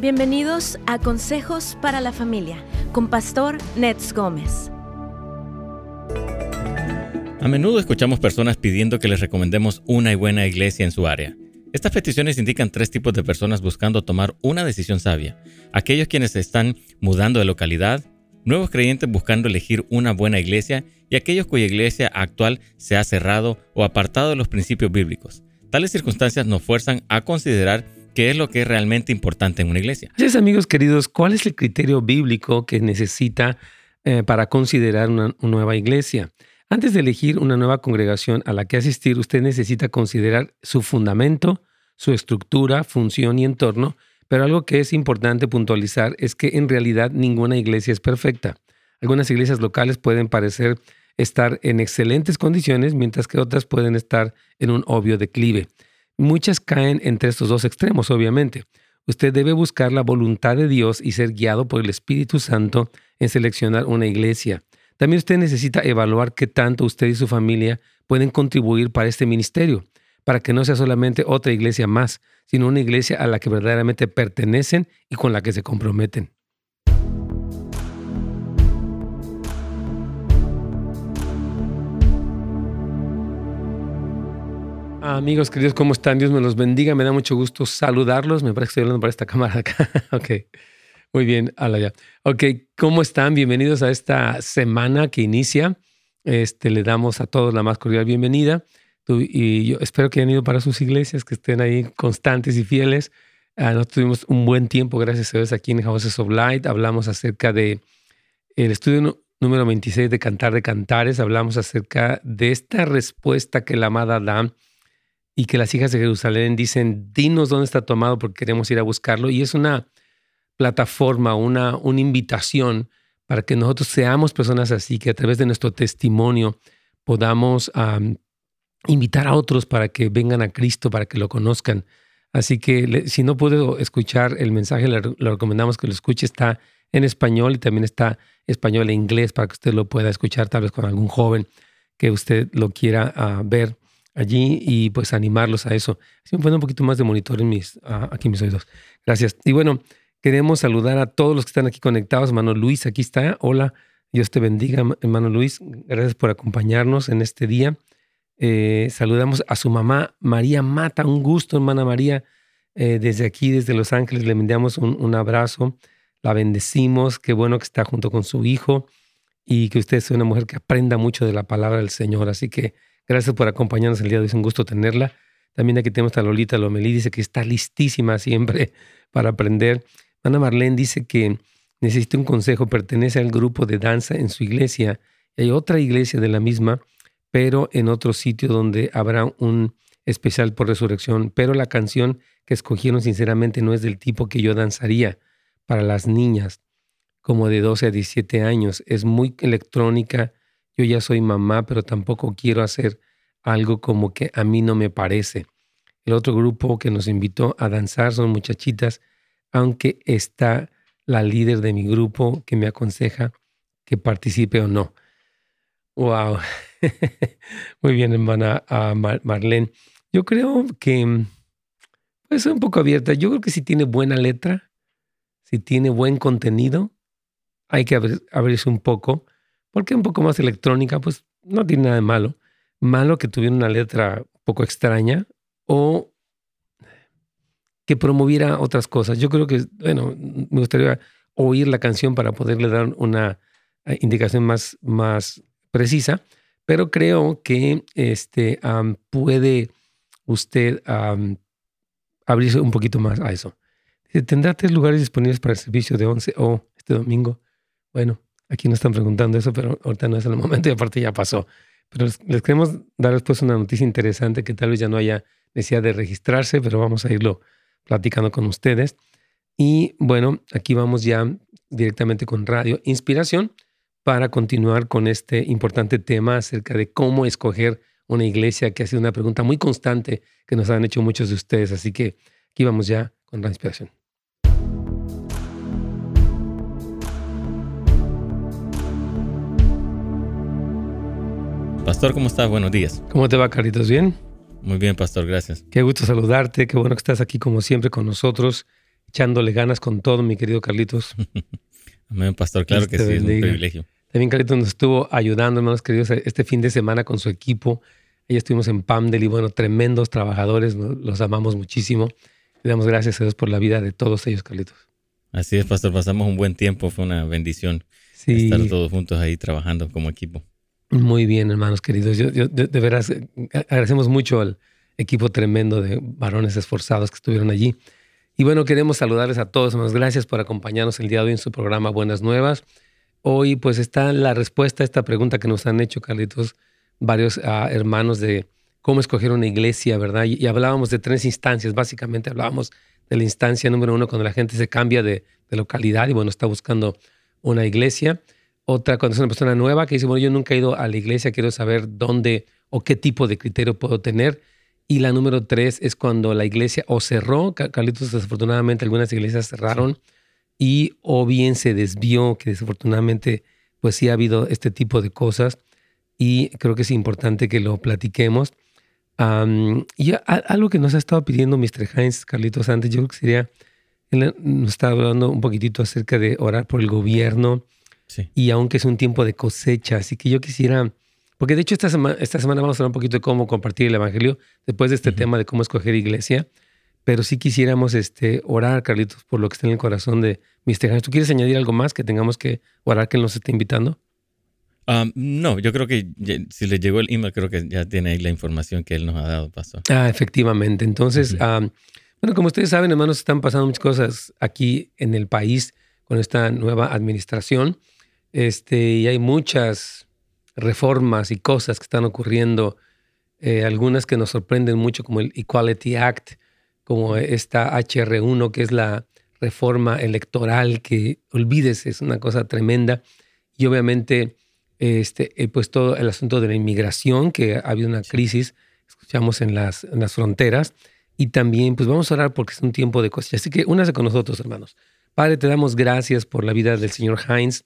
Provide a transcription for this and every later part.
Bienvenidos a Consejos para la Familia con Pastor Nets Gómez. A menudo escuchamos personas pidiendo que les recomendemos una y buena iglesia en su área. Estas peticiones indican tres tipos de personas buscando tomar una decisión sabia. Aquellos quienes están mudando de localidad, nuevos creyentes buscando elegir una buena iglesia y aquellos cuya iglesia actual se ha cerrado o apartado de los principios bíblicos. Tales circunstancias nos fuerzan a considerar qué es lo que es realmente importante en una iglesia. Entonces, amigos queridos, ¿cuál es el criterio bíblico que necesita eh, para considerar una, nueva iglesia? Antes de elegir una nueva congregación a la que asistir, usted necesita considerar su fundamento, su estructura, función y entorno, pero algo que es importante puntualizar es que en realidad ninguna iglesia es perfecta. Algunas iglesias locales pueden parecer estar en excelentes condiciones, mientras que otras pueden estar en un obvio declive. Muchas caen entre estos dos extremos, obviamente. Usted debe buscar la voluntad de Dios y ser guiado por el Espíritu Santo en seleccionar una iglesia. También usted necesita evaluar qué tanto usted y su familia pueden contribuir para este ministerio, para que no sea solamente otra iglesia más, sino una iglesia a la que verdaderamente pertenecen y con la que se comprometen. Amigos queridos, ¿cómo están? Dios me los bendiga. Me da mucho gusto saludarlos. Me parece que estoy hablando para esta cámara acá. ok. Muy bien, ala ya. Ok, ¿cómo están? Bienvenidos a esta semana que inicia. Este, le damos a todos la más cordial bienvenida. y yo espero que hayan ido para sus iglesias, que estén ahí constantes y fieles. Uh, nosotros tuvimos un buen tiempo, gracias a Dios, aquí en Houses of Light. Hablamos acerca de el estudio número 26 de Cantar de Cantares. Hablamos acerca de esta respuesta que la amada da y que las hijas de Jerusalén dicen, dinos dónde está tomado porque queremos ir a buscarlo. Y es una plataforma, una, una invitación para que nosotros seamos personas así, que a través de nuestro testimonio podamos invitar a otros para que vengan a Cristo, para que lo conozcan. Así que si no puedo escuchar el mensaje, le, recomendamos que lo escuche. Está en español y también está español e inglés para que usted lo pueda escuchar tal vez con algún joven que usted lo quiera ah, ver allí y pues animarlos a eso. Así me pone un poquito más de monitor mis, uh, aquí mis oídos. Gracias. Y bueno, queremos saludar a todos los que están aquí conectados. Hermano Luis, aquí está. Hola, Dios te bendiga, hermano Luis. Gracias por acompañarnos en este día. Eh, saludamos a su mamá María Mata. Un gusto, hermana María. Eh, desde aquí, desde Los Ángeles, le enviamos un, un abrazo. La bendecimos. Qué bueno que está junto con su hijo y que usted sea una mujer que aprenda mucho de la palabra del Señor. Así que Gracias por acompañarnos el día de hoy, es un gusto tenerla. También aquí tenemos a Lolita Lomelí, dice que está listísima siempre para aprender. Ana Marlene dice que necesita un consejo, pertenece al grupo de danza en su iglesia. Hay otra iglesia de la misma, pero en otro sitio donde habrá un especial por resurrección. Pero la canción que escogieron sinceramente no es del tipo que yo danzaría para las niñas, como de 12 a 17 años. Es muy electrónica yo ya soy mamá, pero tampoco quiero hacer algo como que a mí no me parece. El otro grupo que nos invitó a danzar son muchachitas, aunque está la líder de mi grupo que me aconseja que participe o no. Wow. Muy bien, hermana Marlene. Yo creo que puede ser un poco abierta. Yo creo que si tiene buena letra, si tiene buen contenido, hay que abrirse un poco porque un poco más electrónica, pues no tiene nada de malo. Malo que tuviera una letra un poco extraña o que promoviera otras cosas. Yo creo que, bueno, me gustaría oír la canción para poderle dar una eh, indicación más, más precisa, pero creo que este, puede usted abrirse un poquito más a eso. ¿Tendrá tres lugares disponibles para el servicio de 11 o este domingo? Bueno, Aquí no están preguntando eso, pero ahorita no es el momento y aparte ya pasó. Pero les, queremos dar después una noticia interesante que tal vez ya no haya necesidad de registrarse, pero vamos a irlo platicando con ustedes. Y bueno, aquí vamos ya directamente con Radio Inspiración para continuar con este importante tema acerca de cómo escoger una iglesia, que ha sido una pregunta muy constante que nos han hecho muchos de ustedes. Así que aquí vamos ya con Radio Inspiración. Pastor, ¿cómo estás? Buenos días. ¿Cómo te va, Carlitos? ¿Bien? Muy bien, Pastor, gracias. Qué gusto saludarte, qué bueno que estás aquí como siempre con nosotros. echándole ganas con todo, mi querido Carlitos. Amén, pastor, claro que sí, es un privilegio. También Carlitos nos estuvo ayudando, hermanos queridos, este fin de semana con su equipo. Ahí estuvimos en Pamdel y bueno, tremendos trabajadores, los amamos muchísimo. Le damos gracias a Dios por la vida de todos ellos, Carlitos. Así es, pastor, pasamos un buen tiempo, fue una bendición estar todos juntos ahí trabajando como equipo. Muy bien, hermanos queridos. Yo, de, veras agradecemos mucho al equipo tremendo de varones esforzados que estuvieron allí. Y bueno, queremos saludarles a todos, hermanos. Gracias por acompañarnos el día de hoy en su programa Buenas Nuevas. Hoy pues está la respuesta a esta pregunta que nos han hecho, Carlitos, varios ah, hermanos de cómo escoger una iglesia, ¿verdad? Y, hablábamos de tres instancias, básicamente hablábamos de la instancia número uno cuando la gente se cambia de localidad y bueno, está buscando una iglesia. Otra cuando es una persona nueva que dice, bueno, yo nunca he ido a la iglesia, quiero saber dónde o qué tipo de criterio puedo tener. Y la número tres es cuando la iglesia o cerró, Carlitos, desafortunadamente algunas iglesias cerraron y o bien se desvió, que desafortunadamente pues sí ha habido este tipo de cosas y creo que es importante que lo platiquemos. y algo que nos ha estado pidiendo Mr. Heinz, Carlitos, antes, yo creo que sería, él nos está hablando un poquitito acerca de orar por el gobierno y aunque es un tiempo de cosecha, así que yo quisiera, porque de hecho esta semana, esta semana vamos a hablar un poquito de cómo compartir el Evangelio después de este tema de cómo escoger iglesia pero sí quisiéramos este, orar, Carlitos, por lo que está en el corazón de Mr. Hans. ¿Tú quieres añadir algo más que tengamos que orar que él nos esté invitando? Um, no, yo creo que si le llegó el email, creo que ya tiene ahí la información que él nos ha dado, Pastor. Ah, efectivamente. Entonces, bueno, como ustedes saben, hermanos, están pasando muchas cosas aquí en el país con esta nueva administración. Este, y hay muchas reformas y cosas que están ocurriendo, eh, algunas que nos sorprenden mucho, como el Equality Act, como esta HR1, que es la reforma electoral, que olvídese, es una cosa tremenda. Y obviamente, este, pues todo el asunto de la inmigración, que ha habido una crisis, escuchamos en las, en las fronteras. Y también, pues vamos a orar porque es un tiempo de cosecha. Así que únase con nosotros, hermanos. Padre, te damos gracias por la vida del señor Heinz,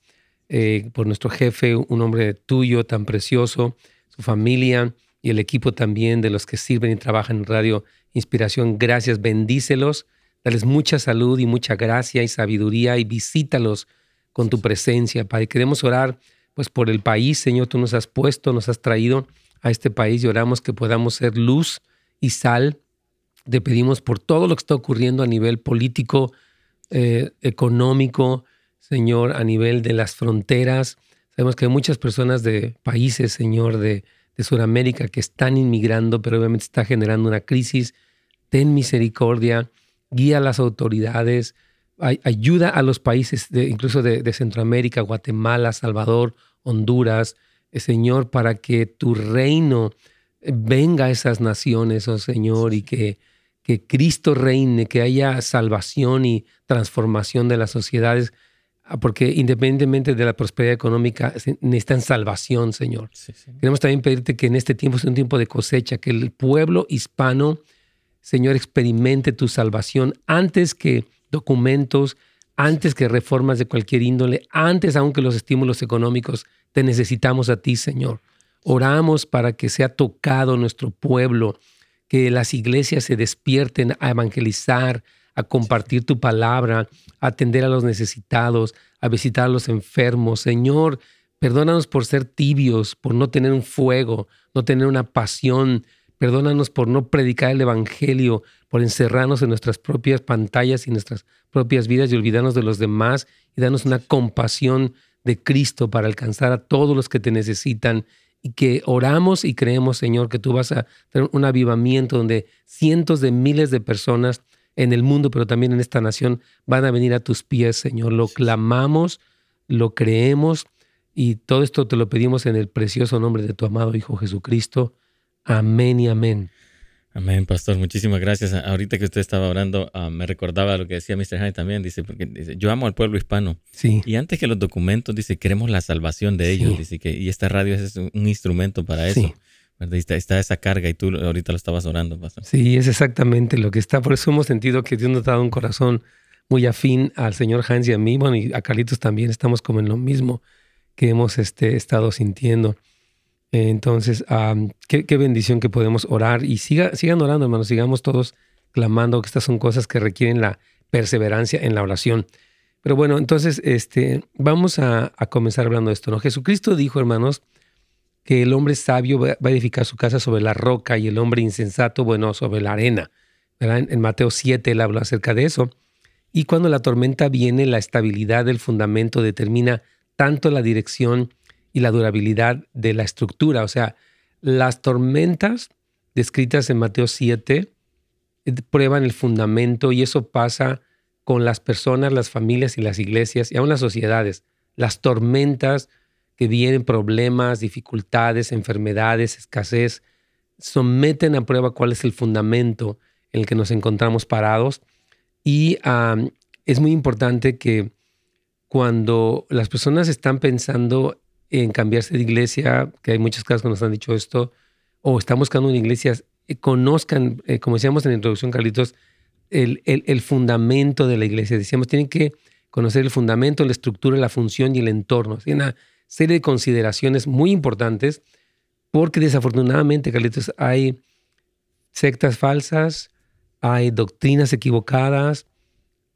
eh, por nuestro jefe, un hombre tuyo tan precioso, su familia y el equipo también de los que sirven y trabajan en Radio inspiración. Gracias, bendícelos, dales mucha salud y mucha gracia y sabiduría y visítalos con tu presencia, Padre. Queremos orar pues por el país, Señor, tú nos has puesto, nos has traído a este país y oramos que podamos ser luz y sal. Te pedimos por todo lo que está ocurriendo a nivel político, eh, económico, Señor, a nivel de las fronteras. Sabemos que hay muchas personas de países, Señor, de, de Sudamérica que están inmigrando, pero obviamente está generando una crisis. Ten misericordia, guía a las autoridades, ayuda a los países, de, incluso de, Centroamérica, Guatemala, Salvador, Honduras, eh, Señor, para que tu reino eh, venga a esas naciones, oh Señor, y que, que Cristo reine, que haya salvación y transformación de las sociedades porque independientemente de la prosperidad económica, necesitan salvación, Señor. Queremos también pedirte que en este tiempo sea un tiempo de cosecha, que el pueblo hispano, Señor, experimente tu salvación antes que documentos, antes que reformas de cualquier índole, antes aunque los estímulos económicos, te necesitamos a ti, Señor. Oramos para que sea tocado nuestro pueblo, que las iglesias se despierten a evangelizar, a compartir tu palabra, a atender a los necesitados, a visitar a los enfermos. Señor, perdónanos por ser tibios, por no tener un fuego, no tener una pasión. Perdónanos por no predicar el Evangelio, por encerrarnos en nuestras propias pantallas y nuestras propias vidas y olvidarnos de los demás y darnos una compasión de Cristo para alcanzar a todos los que te necesitan y que oramos y creemos, Señor, que tú vas a tener un avivamiento donde cientos de miles de personas en el mundo, pero también en esta nación, van a venir a tus pies, Señor. Lo clamamos, lo creemos y todo esto te lo pedimos en el precioso nombre de tu amado Hijo Jesucristo. Amén y amén. Amén, pastor. Muchísimas gracias. Ahorita que usted estaba orando, ah, me recordaba lo que decía Mr. Haney también. Dice, porque dice, yo amo al pueblo hispano. Sí. Y antes que los documentos, dice, queremos la salvación de ellos. Dice que, y esta radio es un instrumento para eso. Está, esa carga y tú ahorita lo estabas orando, pastor. Sí, es exactamente lo que está. Por eso hemos sentido que Dios nos ha dado un corazón muy afín al señor Hans y a mí, bueno, y a Carlitos también estamos como en lo mismo que hemos este, estado sintiendo. Entonces, qué, bendición que podemos orar y siga, sigan orando, hermanos, sigamos todos clamando que estas son cosas que requieren la perseverancia en la oración. Pero bueno, entonces este, vamos a, comenzar hablando de esto. ¿no? Jesucristo dijo, hermanos, que el hombre sabio va a edificar su casa sobre la roca y el hombre insensato, bueno, sobre la arena. En, Mateo 7 él habla acerca de eso. Y cuando la tormenta viene, la estabilidad del fundamento determina tanto la dirección y la durabilidad de la estructura. O sea, las tormentas descritas en Mateo 7 eh, prueban el fundamento y eso pasa con las personas, las familias y las iglesias y aún las sociedades. Las tormentas que vienen, problemas, dificultades, enfermedades, escasez, someten a prueba cuál es el fundamento en el que nos encontramos parados. Y es muy importante que cuando las personas están pensando en cambiarse de iglesia, que hay muchos casos que nos han dicho esto, o están buscando una iglesia, eh, conozcan, eh, como decíamos en la introducción, Carlitos, el, el, fundamento de la iglesia. Decíamos, tienen que conocer el fundamento, la estructura, la función y el entorno. Hay una serie de consideraciones muy importantes porque desafortunadamente, Carlitos, hay sectas falsas, hay doctrinas equivocadas,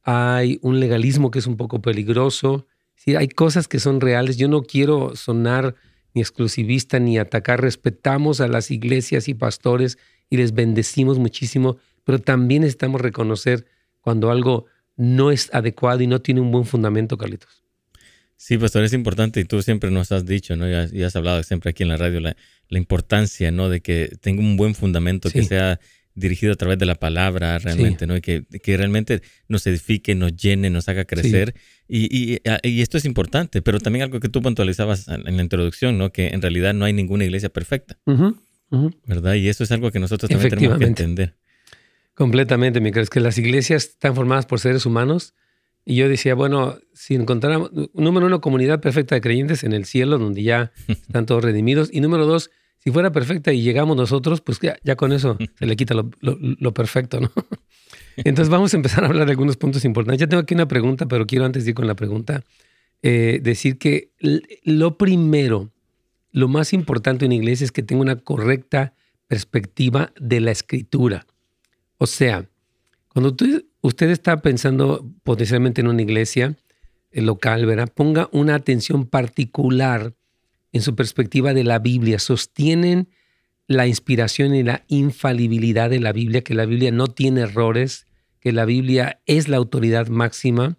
hay un legalismo que es un poco peligroso. Sí, hay cosas que son reales. Yo no quiero sonar ni exclusivista ni atacar. Respetamos a las iglesias y pastores y les bendecimos muchísimo, pero también necesitamos reconocer cuando algo no es adecuado y no tiene un buen fundamento, Carlitos. Sí, pastor, es importante y tú siempre nos has dicho, ¿no? Y has, hablado siempre aquí en la radio la, importancia, ¿no? De que tenga un buen fundamento, que sea dirigido a través de la palabra realmente, ¿no? Y que, que, realmente nos edifique, nos llene, nos haga crecer. Y, y, esto es importante, pero también algo que tú puntualizabas en la introducción, ¿no? Que en realidad no hay ninguna iglesia perfecta, ¿verdad? Y eso es algo que nosotros también tenemos que entender. Completamente, mi crees que las iglesias están formadas por seres humanos. Y yo decía, bueno, si encontráramos, número uno, comunidad perfecta de creyentes en el cielo, donde ya están todos redimidos. Y número dos, si fuera perfecta y llegamos nosotros, pues ya, con eso se le quita lo, perfecto, ¿no? Entonces vamos a empezar a hablar de algunos puntos importantes. Ya tengo aquí una pregunta, pero quiero antes de ir con la pregunta, eh, decir que lo primero, lo más importante en iglesia es que tenga una correcta perspectiva de la escritura. O sea, cuando usted está pensando potencialmente en una iglesia local, ¿verdad? Ponga una atención particular en su perspectiva de la Biblia, sostienen la inspiración y la infalibilidad de la Biblia, que la Biblia no tiene errores, que la Biblia es la autoridad máxima,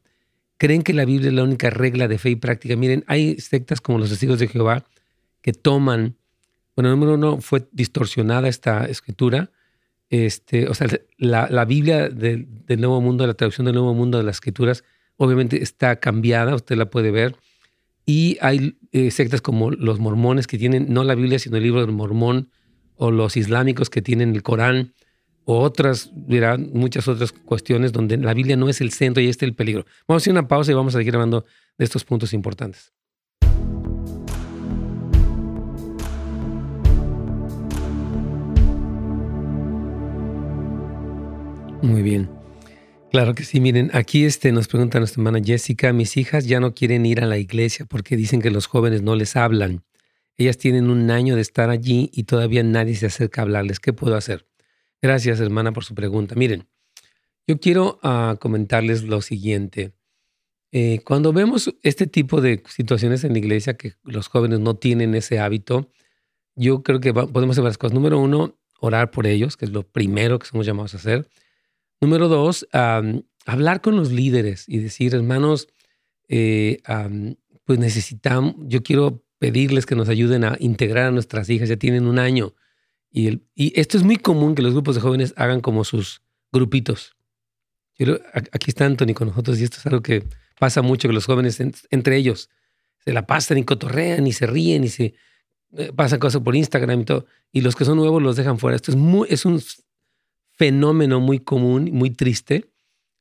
creen que la Biblia es la única regla de fe y práctica. Miren, hay sectas como los testigos de Jehová que toman, bueno, número uno, fue distorsionada esta escritura, este, o sea, la, Biblia del Nuevo Mundo, la traducción del Nuevo Mundo de las escrituras, obviamente está cambiada, usted la puede ver, y hay eh, sectas como los mormones que tienen no la Biblia, sino el libro del mormón, o los islámicos que tienen el Corán, o otras, muchas otras cuestiones donde la Biblia no es el centro y este es el peligro. Vamos a hacer una pausa y vamos a seguir hablando de estos puntos importantes. Muy bien. Claro que sí, miren, aquí este, nos pregunta nuestra hermana Jessica, mis hijas ya no quieren ir a la iglesia porque dicen que los jóvenes no les hablan. Ellas tienen un año de estar allí y todavía nadie se acerca a hablarles. ¿Qué puedo hacer? Gracias, hermana, por su pregunta. Miren, yo quiero ah, comentarles lo siguiente. Eh, cuando vemos este tipo de situaciones en la iglesia, que los jóvenes no tienen ese hábito, yo creo que podemos hacer varias cosas. Número uno, orar por ellos, que es lo primero que somos llamados a hacer. Número dos, hablar con los líderes y decir, hermanos, eh, pues necesitamos, yo quiero pedirles que nos ayuden a integrar a nuestras hijas, ya tienen un año. Y, esto es muy común que los grupos de jóvenes hagan como sus grupitos. aquí está Anthony con nosotros y esto es algo que pasa mucho, que los jóvenes entre ellos se la pasan y cotorrean y se ríen y se eh, pasan cosas por Instagram y todo. Y los que son nuevos los dejan fuera. Esto es, muy, es un fenómeno muy común, muy triste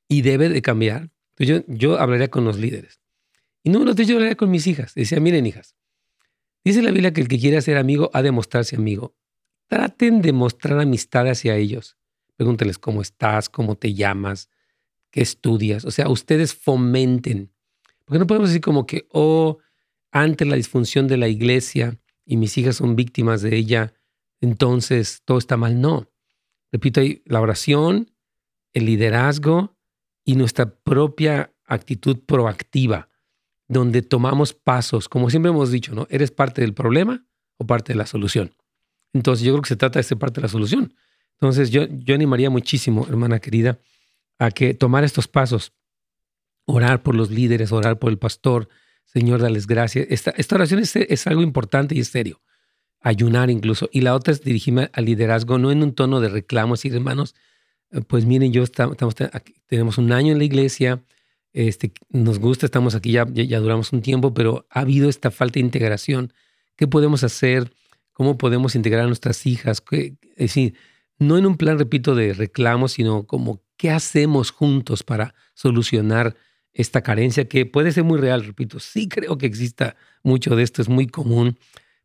y debe de cambiar. yo, hablaría con los líderes. Y número tres, yo hablaría con mis hijas. Decía, miren hijas, dice la Biblia que el que quiera ser amigo ha de mostrarse amigo. Traten de mostrar amistad hacia ellos. Pregúntenles cómo estás, cómo te llamas, qué estudias. O sea, ustedes fomenten. Porque no podemos decir como que, oh, ante la disfunción de la iglesia y mis hijas son víctimas de ella, entonces todo está mal. No. Repito ahí, la oración, el liderazgo y nuestra propia actitud proactiva, donde tomamos pasos, como siempre hemos dicho, ¿no? ¿Eres parte del problema o parte de la solución? Entonces yo creo que se trata de ser parte de la solución. Entonces yo, yo animaría muchísimo, hermana querida, a que tomar estos pasos, orar por los líderes, orar por el pastor, Señor, dales gracias. Esta, oración es, algo importante y es. Ayunar incluso. Y la otra es dirigirme al liderazgo, no en un tono de reclamo, decir, hermanos, eh, pues miren, yo estamos, aquí, tenemos un año en la iglesia, este, nos gusta, estamos aquí, ya, ya, duramos un tiempo, pero ha habido esta falta de integración. ¿Qué podemos hacer? ¿Cómo podemos integrar a nuestras hijas? Es decir, no en un plan, repito, de reclamo, sino como qué hacemos juntos para solucionar esta carencia que puede ser muy real, repito, sí creo que exista mucho de esto, es muy común,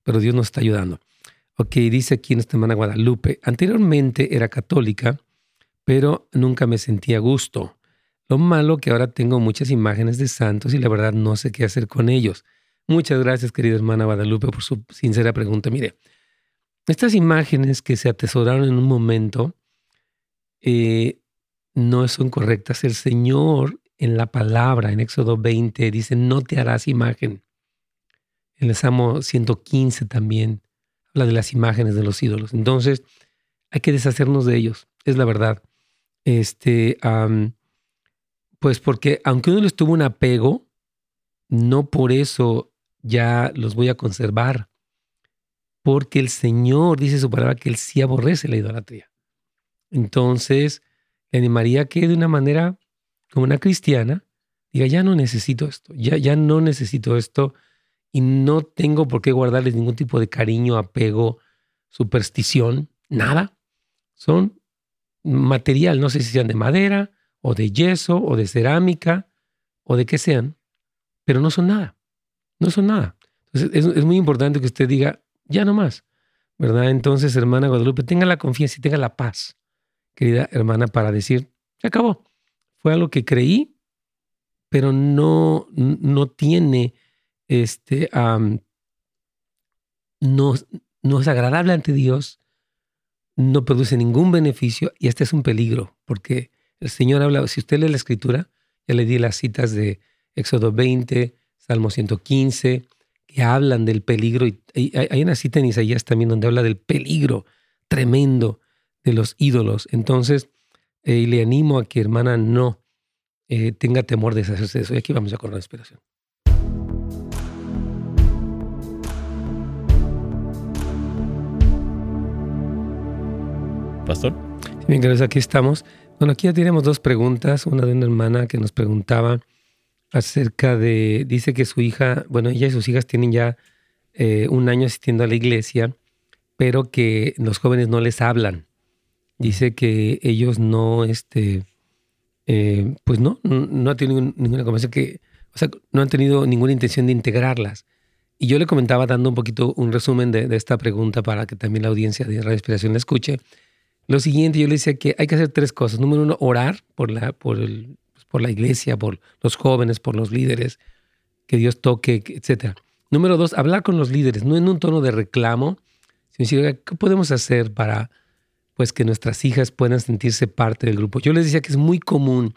pero Dios nos está ayudando. Ok, dice aquí en esta hermana Guadalupe, anteriormente era católica, pero nunca me sentía a gusto. Lo malo que ahora tengo muchas imágenes de santos y la verdad no sé qué hacer con ellos. Muchas gracias, querida hermana Guadalupe, por su sincera pregunta. Mire, estas imágenes que se atesoraron en un momento eh, no son correctas. El Señor en la palabra, en Éxodo 20, dice, no te harás imagen. En el Salmo 115 también habla de las imágenes de los ídolos. Entonces, hay que deshacernos de ellos, es la verdad. Este, pues porque aunque uno les tuvo un apego, no por eso ya los voy a conservar. Porque el Señor dice su palabra que Él sí aborrece la idolatría. Entonces, le animaría que de una manera como una cristiana, diga, ya no necesito esto, ya, ya no necesito esto y no tengo por qué guardarles ningún tipo de cariño, apego, superstición, nada. Son material, no sé si sean de madera o de yeso o de cerámica o de qué sean, pero no son nada, no son nada. Entonces es, es muy importante que usted diga, ya no más, ¿verdad? Entonces, hermana Guadalupe, tenga la confianza y tenga la paz, querida hermana, para decir, se acabó, fue algo que creí, pero no, no tiene, este, no, no es agradable ante Dios, no produce ningún beneficio y este es un peligro, porque el Señor habla, si usted lee la escritura, ya le di las citas de Éxodo 20, Salmo 115, que hablan del peligro, y hay una cita en Isaías también donde habla del peligro tremendo de los ídolos. Entonces, eh, le animo a que hermana no eh, tenga temor de deshacerse de eso. Y aquí vamos a con la inspiración. Pastor. Bien, gracias. Aquí estamos. Bueno, aquí ya tenemos dos preguntas. Una de una hermana que nos preguntaba acerca de, dice que su hija, bueno, ella y sus hijas tienen ya eh, un año asistiendo a la iglesia, pero que los jóvenes no les hablan dice que ellos no, este, eh, pues no, no han tenido ninguna conversación que, o sea, no han tenido ninguna intención de integrarlas. Y yo le comentaba dando un poquito un resumen de, esta pregunta para que también la audiencia de Radio Inspiración la escuche. Lo siguiente, yo le decía que hay que hacer tres cosas. Número uno, orar por la, por el, pues, por la iglesia, por los jóvenes, por los líderes, que Dios toque, etc. Número dos, hablar con los líderes, no en un tono de reclamo, sino decir, ¿qué podemos hacer para pues que nuestras hijas puedan sentirse parte del grupo. Yo les decía que es muy común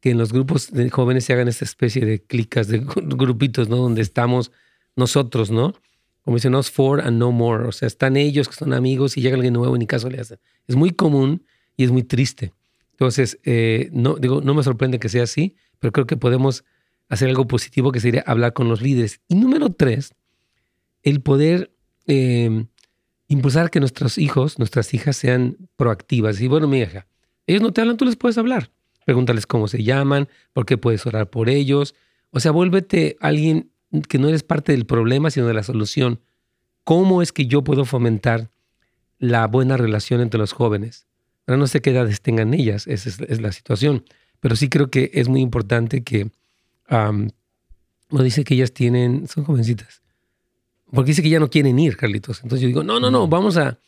que en los grupos de jóvenes se hagan esta especie de clicas, de grupitos, ¿no? Donde estamos nosotros, ¿no? Como dicen, us for and no more. O sea, están ellos que son amigos y llega alguien nuevo y ni caso le hacen. Es muy común y es muy triste. Entonces, eh, no, digo, no me sorprende que sea así, pero creo que podemos hacer algo positivo que sería hablar con los líderes. Y número tres, el poder eh, impulsar que nuestros hijos, nuestras hijas sean proactivas. Y bueno, mi hija, ellos no te hablan, tú les puedes hablar. Pregúntales cómo se llaman, por qué puedes orar por ellos. O sea, vuélvete alguien que no eres parte del problema, sino de la solución. ¿Cómo es que yo puedo fomentar la buena relación entre los jóvenes? Ahora no sé qué edades tengan ellas, esa es, la situación. Pero sí creo que es muy importante que, no dice que ellas tienen, son jovencitas, porque dice que ya no quieren ir, Carlitos. Entonces yo digo, no, no, no, vamos a,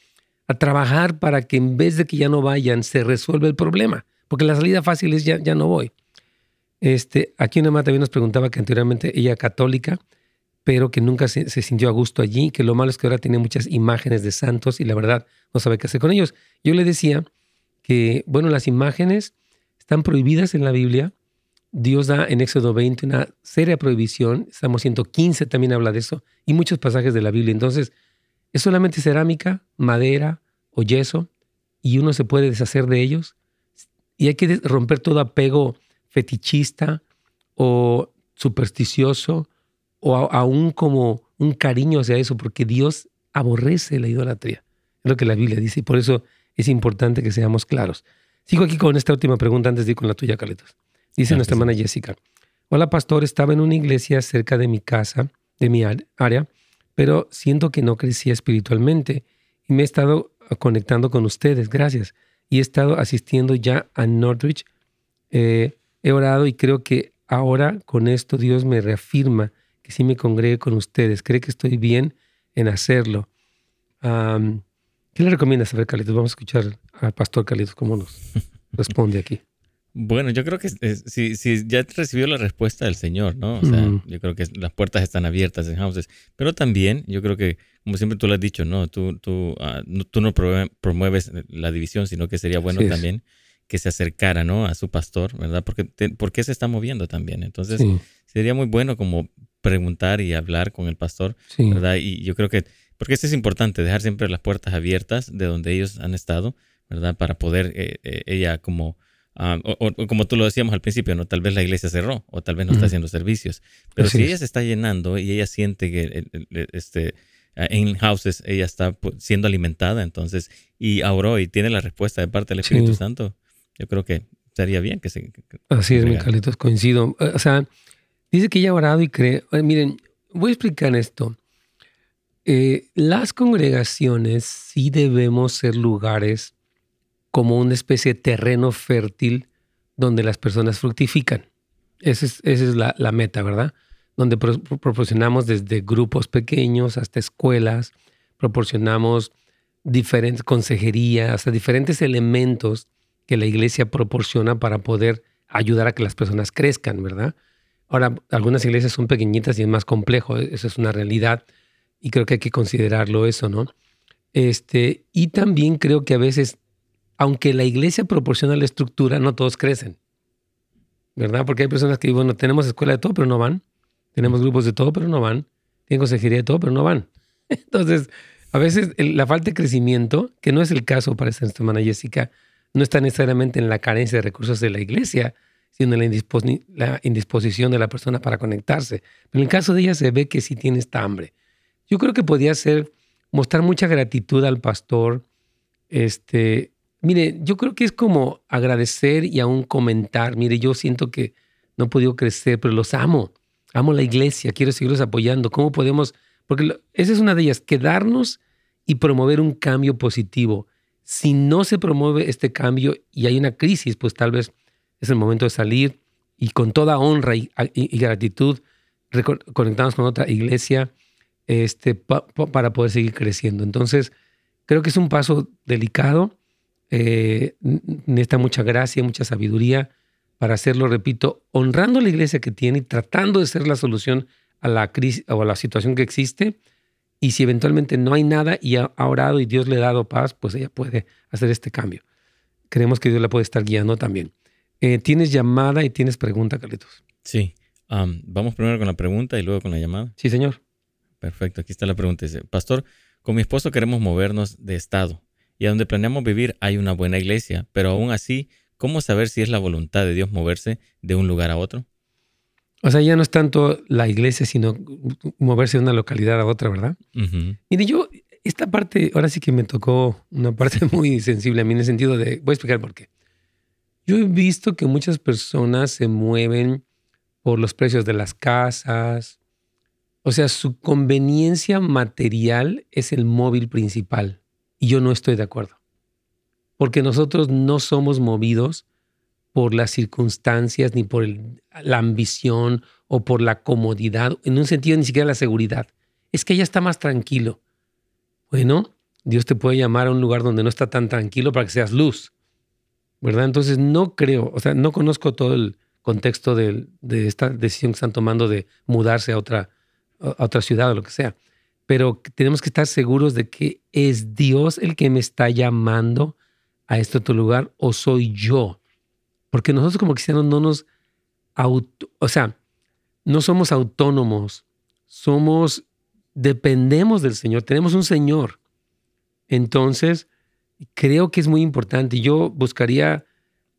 trabajar para que en vez de que ya no vayan, se resuelva el problema. Porque la salida fácil es ya, ya no voy. Este, aquí una mamá también nos preguntaba que anteriormente ella católica, pero que nunca se, sintió a gusto allí, que lo malo es que ahora tiene muchas imágenes de santos y la verdad no sabe qué hacer con ellos. Yo le decía que, bueno, las imágenes están prohibidas en la Biblia. Dios da en Éxodo 20 una seria prohibición. Salmo 115 también habla de eso y muchos pasajes de la Biblia. Entonces, es solamente cerámica, madera o yeso y uno se puede deshacer de ellos. Y hay que romper todo apego fetichista o supersticioso o aún como un cariño hacia eso, porque Dios aborrece la idolatría. Es lo que la Biblia dice y por eso es importante que seamos claros. Sigo aquí con esta última pregunta antes de ir con la tuya, Carlitos. Dice nuestra hermana Jessica. Hola, pastor, estaba en una iglesia cerca de mi casa, de mi área, pero siento que no crecía espiritualmente y me he estado conectando con ustedes, gracias. Y he estado asistiendo ya a Northridge. Eh, he orado y creo que ahora con esto Dios me reafirma que sí me congregue con ustedes. ¿Cree que estoy bien en hacerlo? ¿Qué le recomiendas a ver, Carlitos? Vamos a escuchar al pastor Carlitos cómo nos responde aquí. Bueno, yo creo que si, si, ya recibió la respuesta del Señor, ¿no? O sea, yo creo que las puertas están abiertas en Houses. Pero también, yo creo que, como siempre tú lo has dicho, ¿no? Tú, tú, uh, no, tú no promueves la división, sino que sería bueno también que se acercara, ¿no? A su pastor, ¿verdad? Porque, porque se está moviendo también. Entonces, sería muy bueno como preguntar y hablar con el pastor, ¿verdad? Y yo creo que, porque esto es importante, dejar siempre las puertas abiertas de donde ellos han estado, ¿verdad? Para poder eh, eh, ella como Ah, o, como tú lo decíamos al principio, ¿no? Tal vez la iglesia cerró o tal vez no está haciendo servicios. Pero si ella se está llenando y ella siente que este, en houses ella está siendo alimentada, entonces, y oró y tiene la respuesta de parte del Espíritu Santo, yo creo que sería bien que se... Así es, mi Carlitos, coincido. O sea, dice que ella ha orado y cree... Miren, voy a explicar esto. Eh, las congregaciones sí debemos ser lugares como una especie de terreno fértil donde las personas fructifican. Esa es, la, meta, ¿verdad? Donde proporcionamos desde grupos pequeños hasta escuelas, proporcionamos diferentes consejerías, hasta diferentes elementos que la iglesia proporciona para poder ayudar a que las personas crezcan, ¿verdad? Ahora, algunas iglesias son pequeñitas y es más complejo, e-, eso es una realidad y creo que hay que considerarlo eso, ¿no? Este, y también creo que a veces aunque la iglesia proporciona la estructura, no todos crecen. ¿Verdad? Porque hay personas que, bueno, tenemos escuela de todo, pero no van. Tenemos grupos de todo, pero no van. Tienen consejería de todo, pero no van. Entonces, a veces la falta de crecimiento, que no es el caso para esta hermana Jessica, no está necesariamente en la carencia de recursos de la iglesia, sino en la, indisposición de la persona para conectarse. Pero en el caso de ella se ve que sí tiene esta hambre. Yo creo que podría ser mostrar mucha gratitud al pastor, este, Mire, yo creo que es como agradecer y aún comentar. Mire, yo siento que no he podido crecer, pero los amo. Amo la iglesia, quiero seguirlos apoyando. ¿Cómo podemos? Porque esa es una de ellas, quedarnos y promover un cambio positivo. Si no se promueve este cambio y hay una crisis, pues tal vez es el momento de salir y con toda honra y, gratitud conectarnos con otra iglesia este, para poder seguir creciendo. Entonces, creo que es un paso delicado eh, necesita mucha gracia, mucha sabiduría para hacerlo, repito, honrando la iglesia que tiene y tratando de ser la solución a la crisis o a la situación que existe. Y si eventualmente no hay nada y ha orado y Dios le ha dado paz, pues ella puede hacer este cambio. Creemos que Dios la puede estar guiando también. Eh, ¿Tienes llamada y tienes pregunta, Carlitos? Sí. vamos primero con la pregunta y luego con la llamada. Sí, señor. Perfecto. Aquí está la pregunta. Dice, Pastor, con mi esposo queremos movernos de estado y a donde planeamos vivir hay una buena iglesia, pero aún así, ¿cómo saber si es la voluntad de Dios moverse de un lugar a otro? O sea, ya no es tanto la iglesia, sino moverse de una localidad a otra, ¿verdad? Mire, yo, esta parte, ahora sí que me tocó una parte muy sensible a mí en el sentido de, voy a explicar por qué. Yo he visto que muchas personas se mueven por los precios de las casas. O sea, su conveniencia material es el móvil principal. Y yo no estoy de acuerdo. Porque nosotros no somos movidos por las circunstancias, ni por la ambición o por la comodidad, en un sentido ni siquiera la seguridad. Es que ella está más tranquilo. Bueno, Dios te puede llamar a un lugar donde no está tan tranquilo para que seas luz. ¿Verdad? Entonces no creo, o sea, no conozco todo el contexto de, esta decisión que están tomando de mudarse a otra, a otra ciudad o lo que sea pero tenemos que estar seguros de que es Dios el que me está llamando a este otro lugar o soy yo Porque nosotros como cristianos no nos, auto, o sea, no somos autónomos, somos, dependemos del Señor, tenemos un Señor. Entonces, creo que es muy importante. Yo buscaría,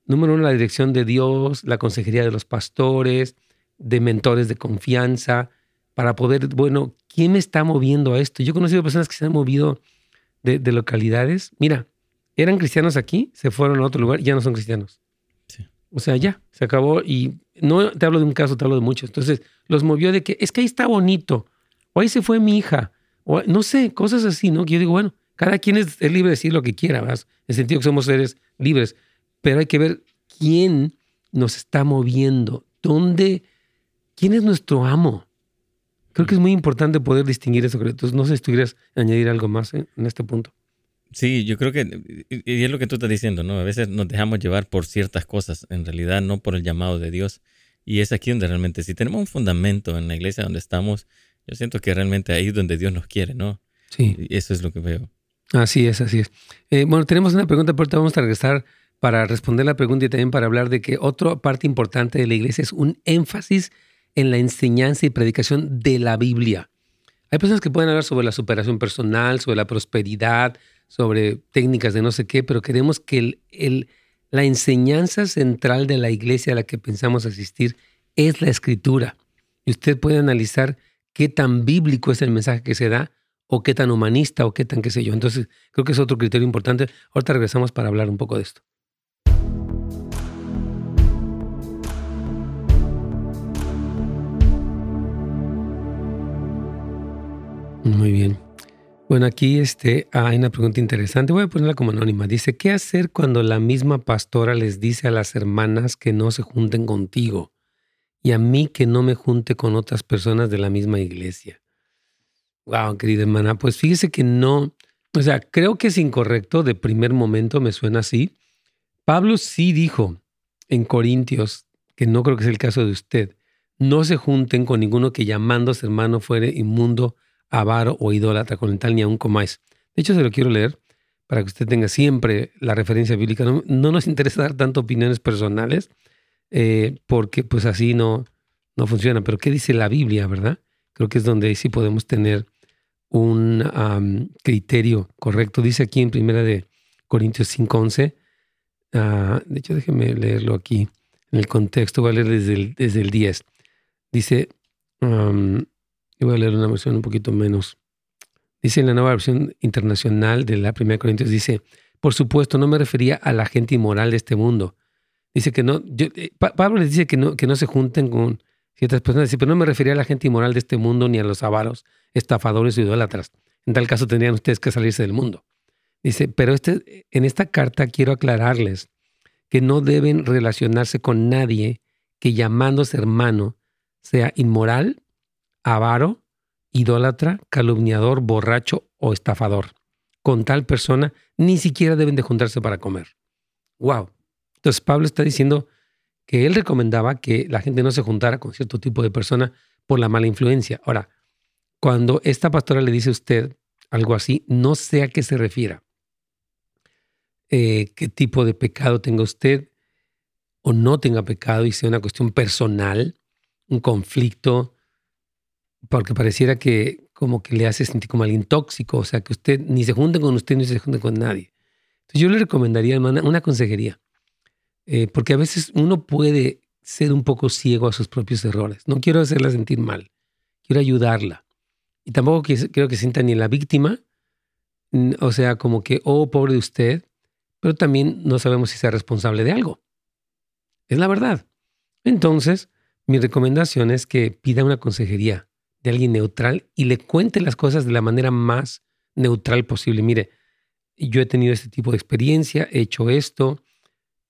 número uno, la dirección de Dios, la consejería de los pastores, de mentores de confianza, para poder, bueno, ¿quién me está moviendo a esto? Yo he conocido personas que se han movido de, localidades. Mira, eran cristianos aquí, se fueron a otro lugar ya no son cristianos. O sea, ya, se acabó. Y no te hablo de un caso, te hablo de muchos. Entonces, los movió de que es que ahí está bonito, o ahí se fue mi hija, o no sé, cosas así, ¿no? Que yo digo, bueno, cada quien es, libre de decir lo que quiera, ¿verdad? En el sentido que somos seres libres, pero hay que ver quién nos está moviendo, dónde, quién es nuestro amo. Creo que es muy importante poder distinguir eso. Entonces, no sé si tuvieras añadir algo más en este punto. Sí, yo creo que, y es lo que tú estás diciendo, ¿no? A veces nos dejamos llevar por ciertas cosas, en realidad no por el llamado de Dios. Y es aquí donde realmente, si tenemos un fundamento en la iglesia donde estamos, yo siento que realmente ahí es donde Dios nos quiere, ¿no? Sí. Y eso es lo que veo. Así es, así es. Eh, bueno, tenemos una pregunta, pero vamos a regresar para responder la pregunta y también para hablar de que otra parte importante de la iglesia es un énfasis en la enseñanza y predicación de la Biblia. Hay personas que pueden hablar sobre la superación personal, sobre la prosperidad, sobre técnicas de no sé qué, pero queremos que el, la enseñanza central de la iglesia a la que pensamos asistir es la escritura. Y usted puede analizar qué tan bíblico es el mensaje que se da o qué tan humanista o qué tan qué sé yo. Entonces, creo que es otro criterio importante. Ahorita regresamos para hablar un poco de esto. Muy bien. Bueno, aquí este, hay una pregunta interesante. Voy a ponerla como anónima. Dice, ¿qué hacer cuando la misma pastora les dice a las hermanas que no se junten contigo y a mí que no me junte con otras personas de la misma iglesia? Wow, querida hermana, pues fíjese que no, o sea, creo que es incorrecto, de primer momento me suena así. Pablo sí dijo en Corintios, que no creo que sea el caso de usted, no se junten con ninguno que llamándose hermano fuere inmundo avaro o idólatra con el tal ni aún comáis. De hecho, se lo quiero leer para que usted tenga siempre la referencia bíblica. No, nos interesa dar tanto opiniones personales eh, porque pues así no, no funciona. Pero ¿qué dice la Biblia, verdad? Creo que es donde sí podemos tener un criterio correcto. Dice aquí en primera de Corintios 5.11, uh, de hecho déjeme leerlo aquí en el contexto, voy a leer desde el, desde el 10. Dice, y voy a leer una versión un poquito menos. Dice en la nueva versión internacional de la Primera Corintios, dice, por supuesto, no me refería a la gente inmoral de este mundo. Dice que no, eh, Pablo les dice que no, que no se junten con ciertas personas, dice, pero no me refería a la gente inmoral de este mundo ni a los avaros, estafadores o idólatras. En tal caso tendrían ustedes que salirse del mundo. Dice, pero este, en esta carta quiero aclararles que no deben relacionarse con nadie que llamándose hermano sea inmoral, avaro, idólatra, calumniador, borracho o estafador. Con tal persona ni siquiera deben de juntarse para comer. Wow. Entonces Pablo está diciendo que él recomendaba que la gente no se juntara con cierto tipo de persona por la mala influencia. Ahora, cuando esta pastora le dice a usted algo así, no sé a qué se refiera. Eh, qué tipo de pecado tenga usted o no tenga pecado y sea una cuestión personal, un conflicto, porque pareciera que como que le hace sentir como alguien tóxico, o sea, que usted ni se junte con usted ni se junte con nadie. Entonces yo le recomendaría, hermana, una consejería, eh, porque a veces uno puede ser un poco ciego a sus propios errores. No quiero hacerla sentir mal, quiero ayudarla. Y tampoco quiero que sienta ni la víctima, o sea, como que, oh, pobre de usted, pero también no sabemos si sea responsable de algo. Es la verdad. Entonces, mi recomendación es que pida una consejería de alguien neutral y le cuente las cosas de la manera más neutral posible. Mire, yo he tenido este tipo de experiencia, he hecho esto,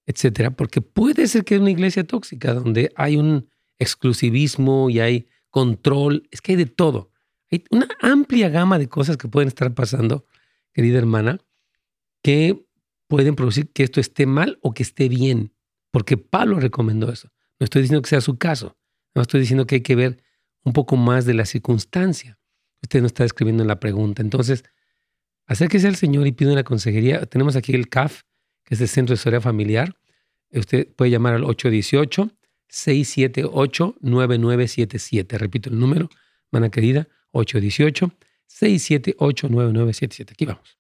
etcétera, porque puede ser que es una iglesia tóxica donde hay un exclusivismo y hay control, es que hay de todo. Hay una amplia gama de cosas que pueden estar pasando, querida hermana, que pueden producir que esto esté mal o que esté bien, porque Pablo recomendó eso. No estoy diciendo que sea su caso, no estoy diciendo que hay que ver un poco más de la circunstancia. Usted no está escribiendo en la pregunta. Entonces, acérquese al Señor y pide una consejería. Tenemos aquí el CAF, que es el Centro de Historia Familiar. Usted puede llamar al 818-678-9977. Repito el número, mana querida, 818-678-9977. Aquí vamos.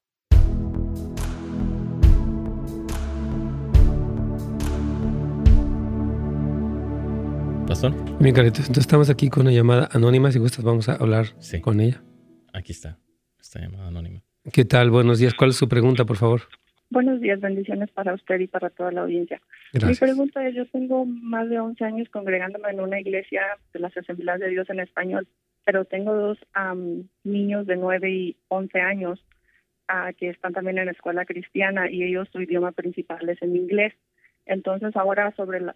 ¿Pastor? Bien, Carlitos. Entonces estamos aquí con una llamada anónima. Si gustas, vamos a hablar Sí. con ella. Aquí está. Esta llamada anónima. ¿Qué tal? Buenos días. ¿Cuál es su pregunta, por favor? Buenos días, bendiciones para usted y para toda la audiencia. Mi Gracias. pregunta es, yo tengo más de 11 años congregándome en una iglesia de las Asambleas de Dios en español, pero tengo dos am, niños de 9 y 11 años ah, que están también en la escuela cristiana y ellos su idioma principal es en inglés. Entonces ahora sobre la,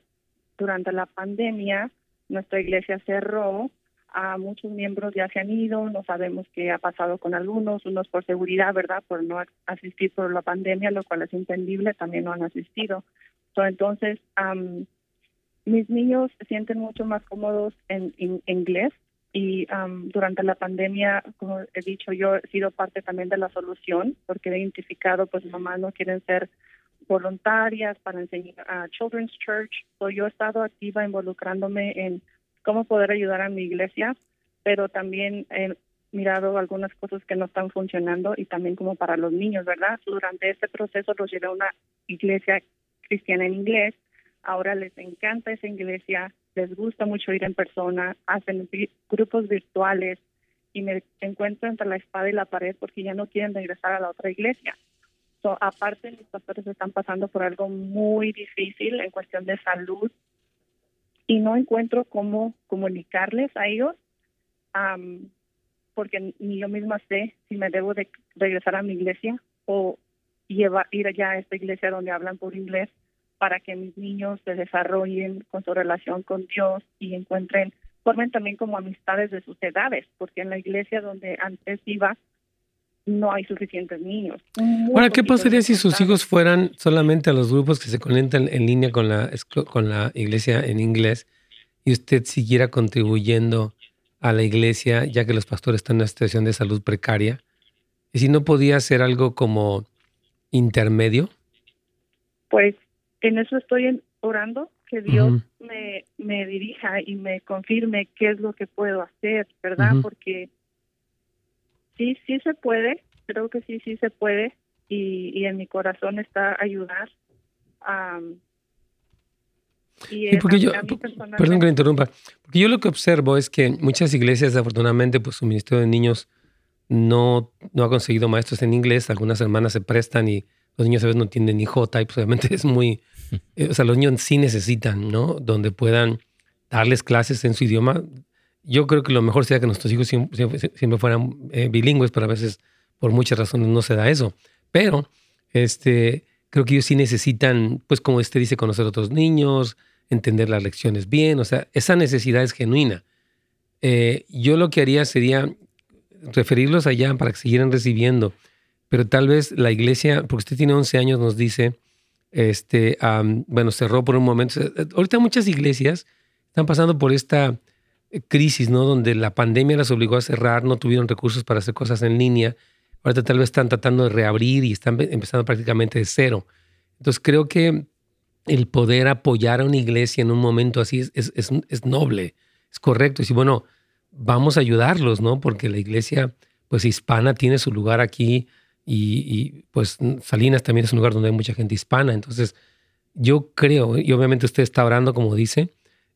durante la pandemia nuestra iglesia cerró, a muchos miembros ya se han ido, no sabemos qué ha pasado con algunos, unos por seguridad, ¿verdad? Por no asistir por la pandemia, lo cual es entendible, también no han asistido. So, entonces, am, mis niños se sienten mucho más cómodos en, en inglés y am, durante la pandemia, como he dicho, yo he sido parte también de la solución porque he identificado, pues mamás no quieren ser voluntarias para enseñar a Children's Church. So, yo he estado activa involucrándome en cómo poder ayudar a mi iglesia, pero también he mirado algunas cosas que no están funcionando y también como para los niños, ¿verdad? Durante este proceso los llevé a una iglesia cristiana en inglés. Ahora les encanta esa iglesia, les gusta mucho ir en persona, hacen grupos virtuales y me encuentro entre la espada y la pared porque ya no quieren regresar a la otra iglesia. So, aparte, mis pastores están pasando por algo muy difícil en cuestión de salud y no encuentro cómo comunicarles a ellos am, porque ni yo misma sé si me debo de regresar a mi iglesia o llevar, ir allá a esta iglesia donde hablan por inglés para que mis niños se desarrollen con su relación con Dios y encuentren, formen también como amistades de sus edades, porque en la iglesia donde antes iba no hay suficientes niños. Muy Ahora, ¿qué pasaría si sus hijos fueran solamente a los grupos que se conectan en línea con la, esco- con la iglesia en inglés y usted siguiera contribuyendo a la iglesia ya que los pastores están en una situación de salud precaria? ¿Y si no podía hacer algo como intermedio? Pues en eso estoy orando, que Dios me, me dirija y me confirme qué es lo que puedo hacer, ¿verdad? Porque sí, sí se puede, creo que sí, sí se puede y, y en mi corazón está ayudar. am, y Sí, porque yo, perdón que le interrumpa, porque yo lo que observo es que muchas iglesias, desafortunadamente, pues su ministerio de niños no, no ha conseguido maestros en inglés. Algunas hermanas se prestan y los niños a veces no tienen ni J y pues obviamente es muy, eh, o sea, los niños sí necesitan, ¿no? Donde puedan darles clases en su idioma. Yo creo que lo mejor sería que nuestros hijos siempre, fueran eh, bilingües, pero a veces por muchas razones no se da eso. Pero este, creo que ellos sí necesitan, pues como usted dice, conocer a otros niños, entender las lecciones bien, o sea, esa necesidad es genuina. Eh, yo lo que haría sería referirlos allá para que siguieran recibiendo, pero tal vez la iglesia, porque usted tiene 11 años, nos dice, este, bueno, cerró por un momento. Ahorita muchas iglesias están pasando por esta crisis, ¿no? Donde la pandemia las obligó a cerrar, no tuvieron recursos para hacer cosas en línea. Ahorita tal vez están tratando de reabrir y están empezando prácticamente de cero. Entonces creo que el poder apoyar a una iglesia en un momento así es, es, es- noble, es correcto. Y si, bueno, vamos a ayudarlos, ¿no? Porque la iglesia, pues hispana, tiene su lugar aquí y, y, pues Salinas también es un lugar donde hay mucha gente hispana. Entonces, yo creo, y obviamente usted está orando, como dice,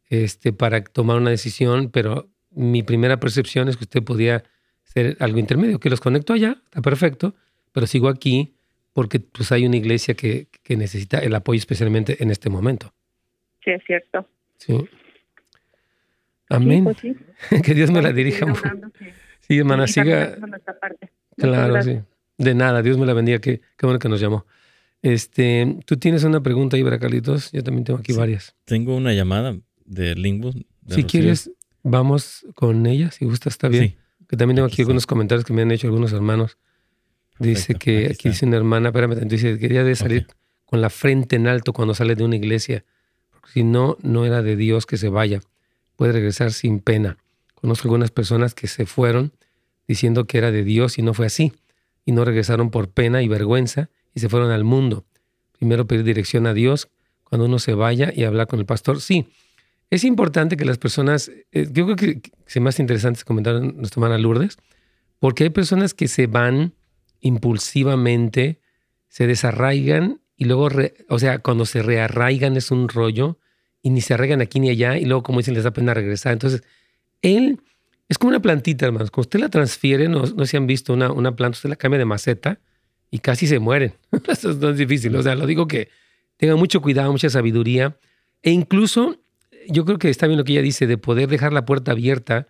este, para tomar una decisión, pero mi primera percepción es que usted podía ser algo intermedio, que los conecto allá, está perfecto, pero sigo aquí porque pues hay una iglesia que, que necesita el apoyo especialmente en este momento. Sí, es cierto. Sí. Sí, Amén. pues sí. que Dios me la dirija. orando, Sí, hermana, siga. Claro, sí. De nada, Dios me la bendiga. Qué, qué bueno que nos llamó. Este, ¿Tú tienes una pregunta ahí, Carlitos? Yo también tengo aquí Sí. varias. Tengo una llamada de Lingo. de Si Rocío. quieres, vamos con ella, si gusta, está bien. Sí. Que también tengo Aquí algunos comentarios que me han hecho algunos hermanos. Dice que aquí aquí, dice una hermana, espérame, dice que quería de salir Ok. con la frente en alto cuando sale de una iglesia. Porque si no, no era de Dios que se vaya. Puede regresar sin pena. Conozco algunas personas que se fueron diciendo que era de Dios y no fue así. Y no regresaron por pena y vergüenza y se fueron al mundo. Primero pedir dirección a Dios cuando uno se vaya y hablar con el pastor. Sí, es importante que las personas, eh, yo creo que es más interesante comentar nuestra hermana Lourdes, porque hay personas que se van impulsivamente, se desarraigan y luego, o sea, cuando se rearraigan es un rollo y ni se arraigan aquí ni allá y luego, como dicen, les da pena regresar. Entonces, él es como una plantita, hermanos. Cuando usted la transfiere, no, no se han visto una, una planta, usted la cambia de maceta y casi se mueren. Eso es difícil. O sea, lo digo que tenga mucho cuidado, mucha sabiduría. E incluso, yo creo que está bien lo que ella dice, de poder dejar la puerta abierta.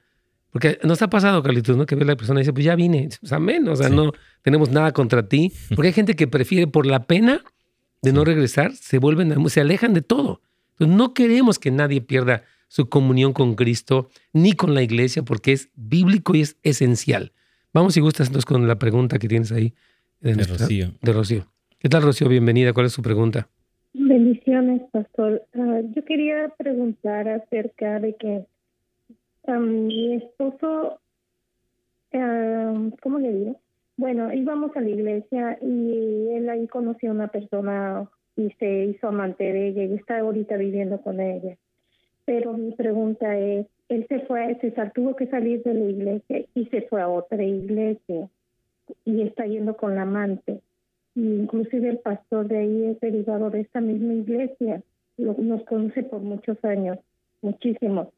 Porque nos ha pasado, Carlitos, ¿no? Que ve la persona y dice, pues ya vine. O sea, menos, o sea, no tenemos nada contra ti. Porque hay gente que prefiere por la pena de no regresar, se vuelven, se alejan de todo. Entonces, no queremos que nadie pierda su comunión con Cristo ni con la iglesia porque es bíblico y es esencial. Vamos, si gustas, entonces con la pregunta que tienes ahí. De, Rocío. De Rocío. ¿Qué tal, Rocío? Bienvenida. ¿Cuál es su pregunta? Bendiciones, pastor. Ah, yo quería preguntar acerca de que mi esposo, ¿cómo le digo? Bueno, íbamos a la iglesia y él ahí conoció a una persona y se hizo amante de ella y está ahorita viviendo con ella. Pero mi pregunta es, él se fue, se tuvo que salir de la iglesia y se fue a otra iglesia y está yendo con la amante. Inclusive el pastor de ahí es derivado de esta misma iglesia, nos conoce por muchos años, muchísimos.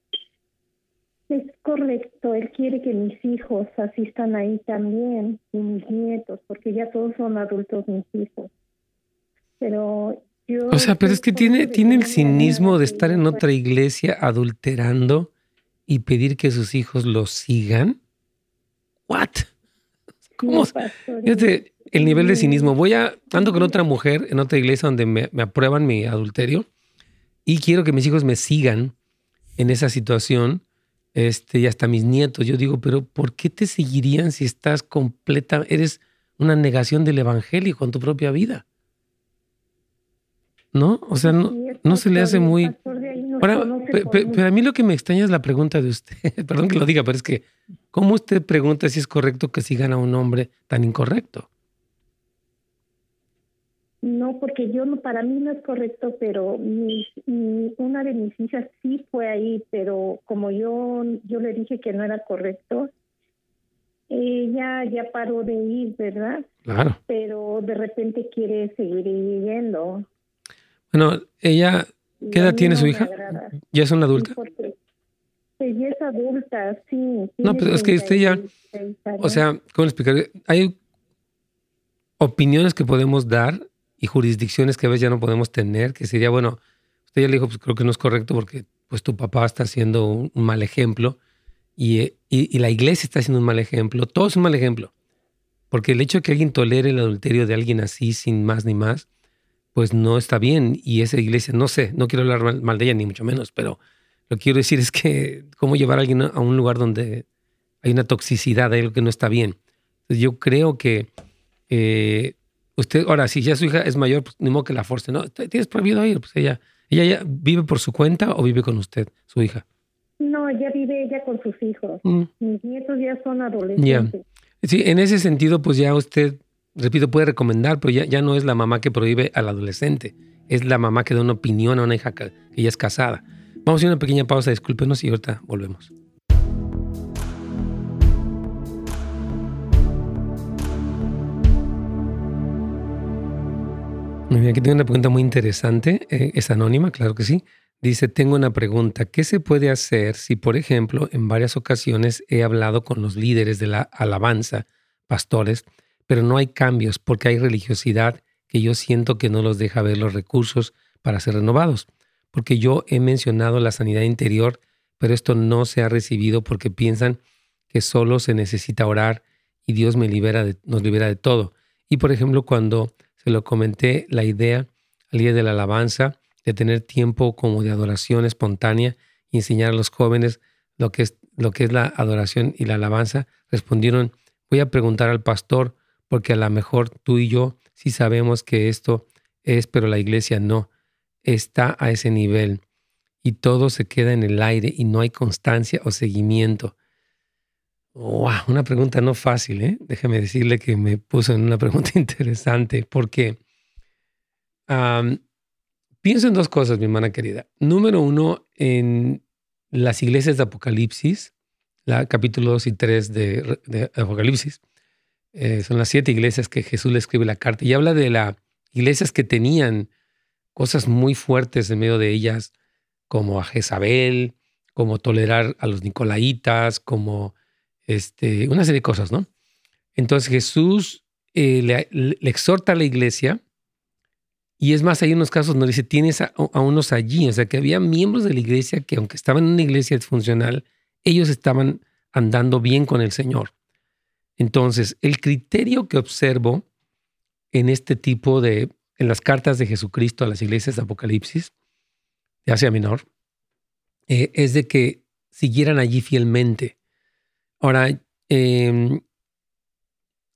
Es correcto, él quiere que mis hijos asistan ahí también y mis nietos, porque ya todos son adultos mis hijos. Pero yo... O sea, pero es que tiene, tiene el cinismo de estar en otra iglesia adulterando y pedir que sus hijos lo sigan. ¿What? ¿Cómo? Fíjate, el nivel de cinismo. Voy a, ando con otra mujer en otra iglesia donde me, me aprueban mi adulterio y quiero que mis hijos me sigan en esa situación este, y hasta mis nietos. Yo digo, pero ¿por qué te seguirían si estás completa, eres una negación del evangelio con tu propia vida? ¿No? O sea, no, no se le hace muy... Ahora, pero, a mí lo que me extraña es la pregunta de usted. Perdón que lo diga, pero es que, ¿cómo usted pregunta si es correcto que sigan a un hombre tan incorrecto? No, porque yo no, para mí no es correcto, pero mi, una de mis hijas sí fue ahí, pero como yo yo le dije que no era correcto, ella ya paró de ir, ¿verdad? Claro. Pero de repente quiere seguir yendo. Bueno, ella, ¿qué edad tiene su hija? ¿Ya es una adulta? Sí, ya es adulta, sí. No, pero es que usted ya, o sea, ¿cómo explicar? Hay opiniones que podemos dar y jurisdicciones que a veces ya no podemos tener, que sería, bueno, usted ya le dijo, pues creo que no es correcto porque pues tu papá está haciendo un, mal ejemplo y, y, la iglesia está haciendo un mal ejemplo, todo es un mal ejemplo. Porque el hecho de que alguien tolere el adulterio de alguien así, sin más ni más, pues no está bien. Y esa iglesia, no sé, no quiero hablar mal, de ella, ni mucho menos, pero lo que quiero decir es que cómo llevar a alguien a un lugar donde hay una toxicidad, hay algo que no está bien. Yo creo que eh, Usted, ahora, si ya su hija es mayor, pues ni modo que la force, ¿no? Tienes prohibido ir, pues ella, ella ya vive por su cuenta o vive con usted, su hija. No, ya vive ella con sus hijos. Mm. Mis nietos ya son adolescentes. Sí, en ese sentido, pues ya usted, repito, puede recomendar, pero ya, ya no es la mamá que prohíbe al adolescente, es la mamá que da una opinión a una hija que, que ya es casada. Vamos a hacer una pequeña pausa, discúlpenos y ahorita volvemos. Muy bien, aquí tengo una pregunta muy interesante. Eh, es anónima, claro que sí. Dice, tengo una pregunta. ¿Qué se puede hacer si, por ejemplo, en varias ocasiones he hablado con los líderes de la alabanza, pastores, pero no hay cambios porque hay religiosidad que yo siento que no los deja ver los recursos para ser renovados? Porque yo he mencionado la sanidad interior, pero esto no se ha recibido porque piensan que solo se necesita orar y Dios me libera de, nos libera de todo. Y por ejemplo, cuando lo comenté, la idea al día de la alabanza, de tener tiempo como de adoración espontánea y enseñar a los jóvenes lo que es, lo que es la adoración y la alabanza, respondieron, voy a preguntar al pastor porque a lo mejor tú y yo sí sabemos que esto es, pero la iglesia no. Está a ese nivel y todo se queda en el aire y no hay constancia o seguimiento. Wow, una pregunta no fácil, ¿eh? Déjeme decirle que me puso en una pregunta interesante porque pienso en dos cosas, mi hermana querida. Número uno, en las iglesias de Apocalipsis, la, capítulo 2 y 3 de, Apocalipsis. Eh, son las siete iglesias que Jesús le escribe la carta y habla de las iglesias que tenían cosas muy fuertes en medio de ellas, como a Jezabel, como tolerar a los nicolaitas, como este, una serie de cosas, ¿no? Entonces Jesús eh, le, exhorta a la iglesia y es más, hay unos casos donde dice, tienes a, unos allí, o sea, que había miembros de la iglesia que aunque estaban en una iglesia disfuncional, ellos estaban andando bien con el Señor. Entonces, el criterio que observo en este tipo de, en las cartas de Jesucristo a las iglesias de Apocalipsis, de Asia Menor, eh, es de que siguieran allí fielmente. Ahora, em,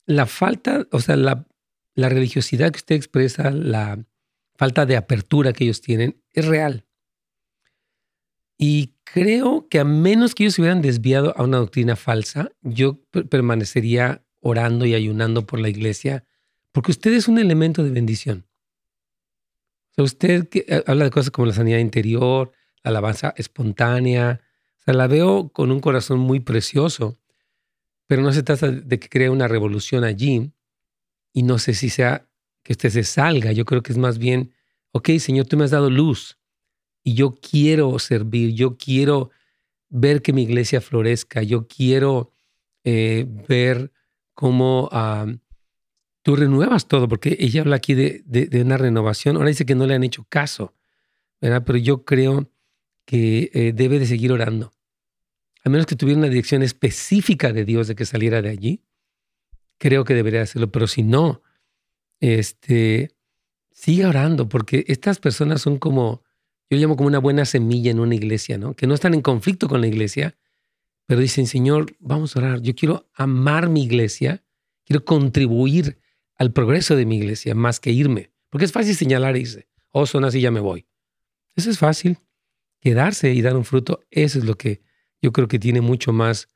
la falta, o sea, la, la religiosidad que usted expresa, la falta de apertura que ellos tienen, es real. Y creo que a menos que ellos se hubieran desviado a una doctrina falsa, yo permanecería orando y ayunando por la iglesia, porque usted es un elemento de bendición. O sea, usted eh, habla de cosas como la sanidad interior, la alabanza espontánea. O sea, la veo con un corazón muy precioso, pero no se trata de que cree una revolución allí y no sé si sea que usted se salga. Yo creo que es más bien, ok, Señor, tú me has dado luz y yo quiero servir, yo quiero ver que mi iglesia florezca, yo quiero eh, ver cómo tú renuevas todo, porque ella habla aquí de, de, una renovación. Ahora dice que no le han hecho caso, ¿verdad? Pero yo creo que eh, debe de seguir orando. A menos que tuviera una dirección específica de Dios de que saliera de allí, creo que debería hacerlo. Pero si no, este, siga orando, porque estas personas son como, yo llamo como una buena semilla en una iglesia, ¿no? Que no están en conflicto con la iglesia, pero dicen, Señor, vamos a orar. Yo quiero amar mi iglesia, quiero contribuir al progreso de mi iglesia más que irme. Porque es fácil señalar y dice, oh, son así, ya me voy. Eso es fácil quedarse y dar un fruto, eso es lo que yo creo que tiene mucho más,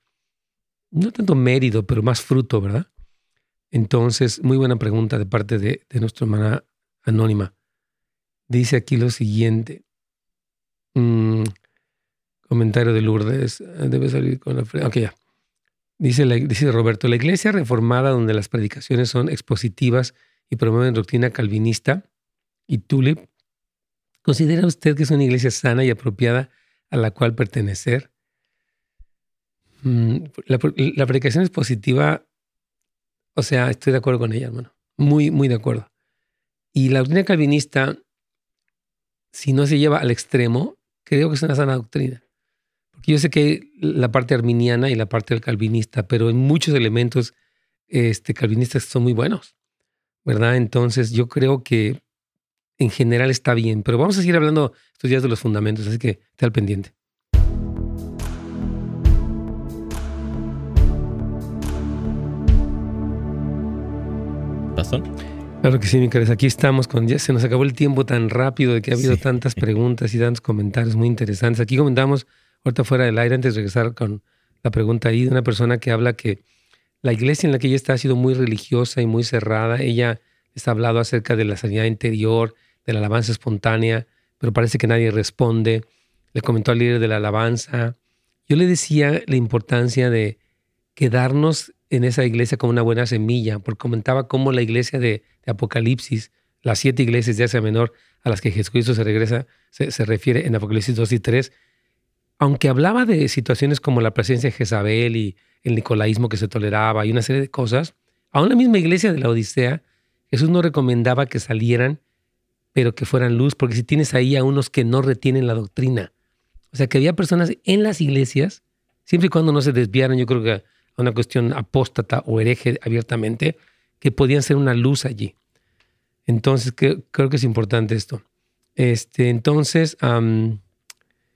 no tanto mérito, pero más fruto, ¿verdad? Entonces, muy buena pregunta de parte de, de nuestra hermana anónima. Dice aquí lo siguiente. Mm, comentario de Lourdes. Debe salir con la... Ok, ya. Dice, dice Roberto, la iglesia reformada donde las predicaciones son expositivas y promueven doctrina calvinista y tulip ¿Considera usted que es una iglesia sana y apropiada a la cual pertenecer? Mm, la, predicación es positiva, o sea, estoy de acuerdo con ella, hermano. Muy, muy de acuerdo. Y la doctrina calvinista, si no se lleva al extremo, creo que es una sana doctrina. Porque yo sé que la parte arminiana y la parte del calvinista, pero en muchos elementos este, calvinistas son muy buenos, ¿verdad? Entonces yo creo que en general está bien, pero vamos a seguir hablando estos días de los fundamentos, así que esté al pendiente. ¿Pasó? Claro que sí, mi querida. Aquí estamos con ya se nos acabó el tiempo tan rápido de que ha habido tantas preguntas y tantos comentarios muy interesantes. Aquí comentamos ahorita fuera del aire antes de regresar con la pregunta ahí de una persona que habla que la iglesia en la que ella está ha sido muy religiosa y muy cerrada. Ella está hablado acerca de la sanidad interior, de la alabanza espontánea, pero parece que nadie responde. Le comentó al líder de la alabanza. Yo le decía la importancia de quedarnos en esa iglesia como una buena semilla, porque comentaba cómo la iglesia de, Apocalipsis, las siete iglesias de Asia Menor a las que Jesucristo se regresa, se, se, refiere en Apocalipsis 2 y 3, aunque hablaba de situaciones como la presencia de Jezabel y el nicolaísmo que se toleraba y una serie de cosas, aún la misma iglesia de la Odisea, Jesús no recomendaba que salieran pero que fueran luz, porque si tienes ahí a unos que no retienen la doctrina, o sea, que había personas en las iglesias, siempre y cuando no se desviaran, yo creo que a una cuestión apóstata o hereje abiertamente, que podían ser una luz allí. Entonces, creo que es importante esto. Este, entonces,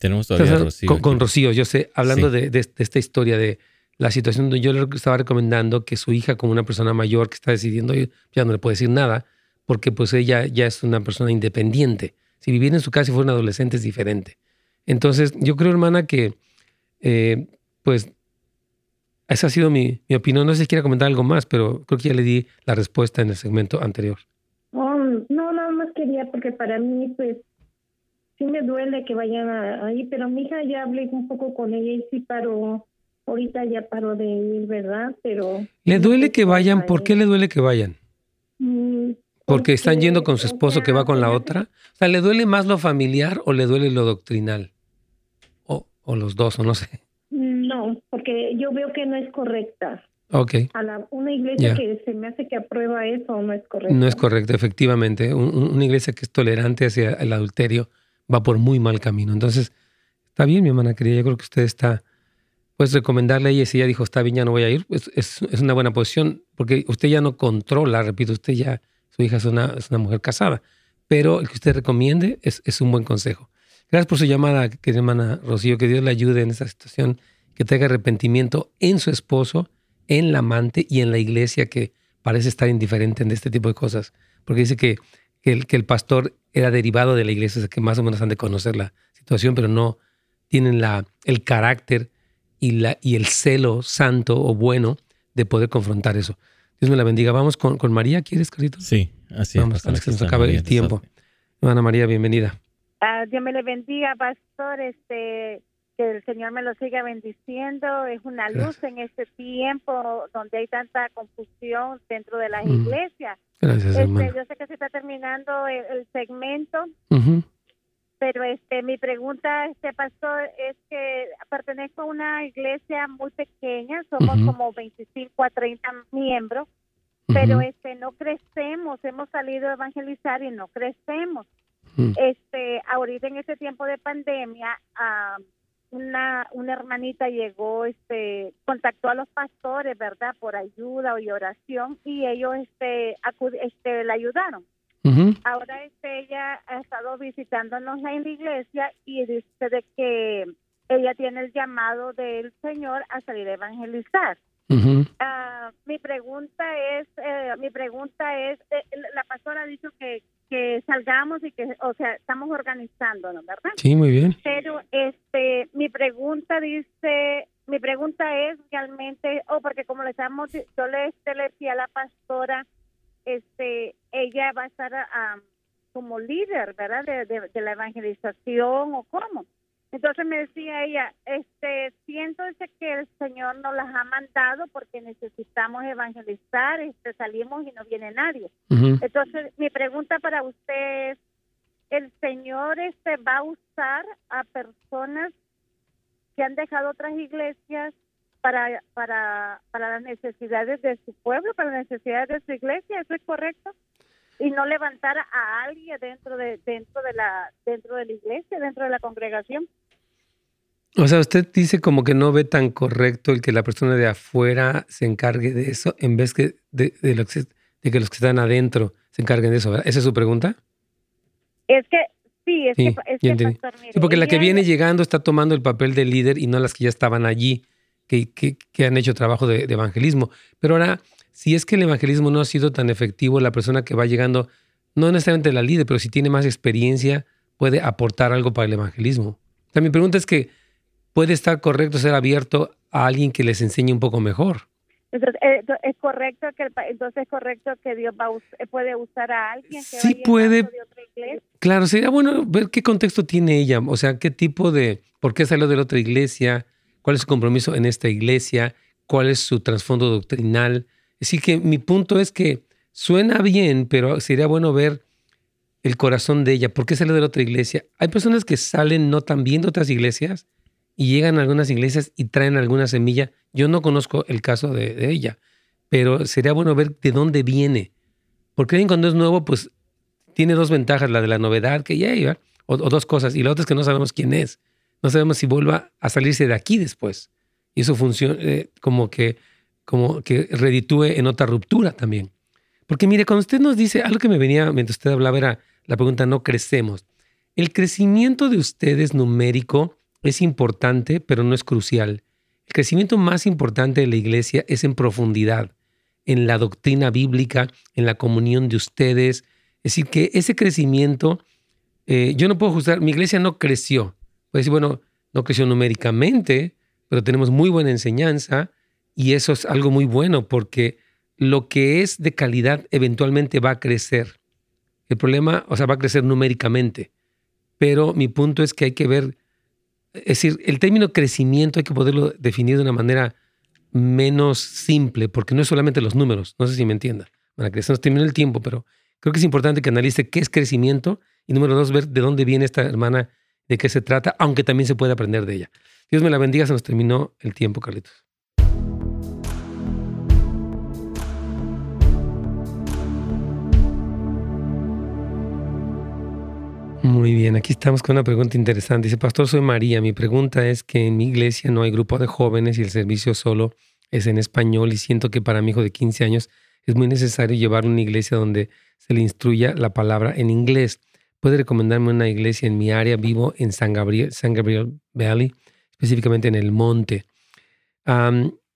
tenemos todavía Rocío. Con, Rocío, yo sé, hablando de, de, esta historia de la situación donde yo le estaba recomendando que su hija, como una persona mayor que está decidiendo, ya no le puede decir nada, porque pues ella ya es una persona independiente. Si viviera en su casa y fuera un adolescente es diferente. Entonces, yo creo, hermana, que eh, pues esa ha sido mi, mi, opinión. No sé si quiere comentar algo más, pero creo que ya le di la respuesta en el segmento anterior. Oh, no, nada más quería, porque para mí, pues, sí me duele que vayan ahí, pero mi hija ya hablé un poco con ella y sí paró, ahorita ya paró de ir, ¿verdad? Pero... ¿Le duele que vayan? ¿Por qué le duele que vayan? Mm, ¿Porque están yendo con su esposo que va con la otra? O sea, ¿le duele más lo familiar o le duele lo doctrinal? O, o los dos, o no sé. No, porque yo veo que no es correcta. Ok. A la, una iglesia que se me hace que aprueba eso no es correcto. No es correcto, efectivamente. una iglesia que es tolerante hacia el adulterio va por muy mal camino. Entonces, está bien, mi hermana querida. Yo creo que usted está, pues recomendarle a ella, si ella dijo, está bien, ya no voy a ir, es, es una buena posición, porque usted ya no controla, repito, usted ya, su hija es una, es una mujer casada, pero el que usted recomiende es, es un buen consejo. Gracias por su llamada, querida hermana Rocío, que Dios le ayude en esta situación, que tenga arrepentimiento en su esposo en la amante y en la iglesia que parece estar indiferente en este tipo de cosas. Porque dice que, el, que el pastor era derivado de la iglesia, que más o menos han de conocer la situación, pero no tienen la, el carácter y, la, y el celo santo o bueno de poder confrontar eso. Dios me la bendiga. Vamos con, con María, ¿quieres, Carlito? Sí, así es. Vamos, que nos acaba el tiempo. Ana María, bienvenida. Ah, Dios me le bendiga, pastor. Este, que el Señor me lo siga bendiciendo. Es una luz en este tiempo donde hay tanta confusión dentro de las iglesias. Gracias, este, Yo sé que se está terminando el, segmento, pero este mi pregunta, este pastor, es que pertenezco a una iglesia muy pequeña, somos como 25 a 30 miembros, pero este no crecemos, hemos salido a evangelizar y no crecemos. Este, ahorita en este tiempo de pandemia, uh, una, una hermanita llegó, este, contactó a los pastores, ¿verdad? Por ayuda y oración y ellos, este, este, la ayudaron. Ahora, este, ella ha estado visitándonos en la iglesia y dice de que ella tiene el llamado del Señor a salir a evangelizar. Ah, mi pregunta es, eh, mi pregunta es, eh, la pastora ha dicho que, que salgamos y que, o sea, estamos organizándonos, ¿verdad? Sí, muy bien. Pero, este, mi pregunta dice, mi pregunta es realmente, o oh, porque como le estamos, yo le, este, le decía a la pastora, este, ella va a estar ah, como líder, ¿verdad? De, de la evangelización o cómo. Entonces me decía ella, este, siento ese que el Señor nos las ha mandado porque necesitamos evangelizar, este, salimos y no viene nadie. Entonces mi pregunta para usted es, ¿el Señor este va a usar a personas que han dejado otras iglesias para, para, para las necesidades de su pueblo, para las necesidades de su iglesia? ¿Eso es correcto? y no levantar a alguien dentro de dentro de la dentro de la iglesia, dentro de la congregación. O sea, usted dice como que no ve tan correcto el que la persona de afuera se encargue de eso en vez que de, de, de que los que están adentro se encarguen de eso. ¿Esa es su pregunta? Es que sí, es que, es que sí, porque la que viene llegando está tomando el papel de líder y no las que ya estaban allí, que, que, han hecho trabajo de, de evangelismo. Pero ahora si es que el evangelismo no ha sido tan efectivo, la persona que va llegando, no necesariamente la líder, pero si tiene más experiencia, puede aportar algo para el evangelismo. O mi pregunta es que puede estar correcto ser abierto a alguien que les enseñe un poco mejor. Entonces, eh, es correcto que entonces es correcto que Dios va, eh, puede usar a alguien que sí puede. De otra iglesia. Claro, sería bueno ver qué contexto tiene ella, o sea, qué tipo de, por qué salió de la otra iglesia, cuál es su compromiso en esta iglesia, cuál es su trasfondo doctrinal, Así que mi punto es que suena bien, pero sería bueno ver el corazón de ella. ¿Por qué sale de la otra iglesia? Hay personas que salen no tan bien de otras iglesias y llegan a algunas iglesias y traen alguna semilla. Yo no conozco el caso de, ella, pero sería bueno ver de dónde viene. Porque cuando es nuevo, pues tiene dos ventajas, la de la novedad que ya iba, o, dos cosas, y la otra es que no sabemos quién es. No sabemos si vuelva a salirse de aquí después. Y eso funciona eh, como que como que reditúe en otra ruptura también. Porque mire, cuando usted nos dice, algo que me venía mientras usted hablaba era la pregunta, no crecemos. El crecimiento de ustedes numérico es importante, pero no es crucial. El crecimiento más importante de la iglesia es en profundidad, en la doctrina bíblica, en la comunión de ustedes. Es decir, que ese crecimiento, eh, yo no puedo juzgar, mi iglesia no creció. Puede decir, bueno, no creció numéricamente, pero tenemos muy buena enseñanza, y eso es algo muy bueno porque lo que es de calidad eventualmente va a crecer. El problema, o sea, va a crecer numéricamente. pero mi punto es que hay que ver, es decir, el término crecimiento hay que poderlo definir de una manera menos simple, porque no es solamente los números, no sé si me entienda. Para que se nos termine el tiempo, pero creo que es importante que analice qué es crecimiento y número dos, ver de dónde viene esta hermana, de qué se trata, aunque también se puede aprender de ella. Dios me la bendiga, se nos terminó el tiempo, Carlitos. Muy bien, aquí estamos con una pregunta interesante. Dice, Pastor, soy María. Mi pregunta es que en mi iglesia no hay grupo de jóvenes y el servicio solo es en español y siento que para mi hijo de 15 años es muy necesario llevar una iglesia donde se le instruya la palabra en inglés. ¿Puede recomendarme una iglesia en mi área? Vivo en San Gabriel, San Gabriel Valley, específicamente en el monte.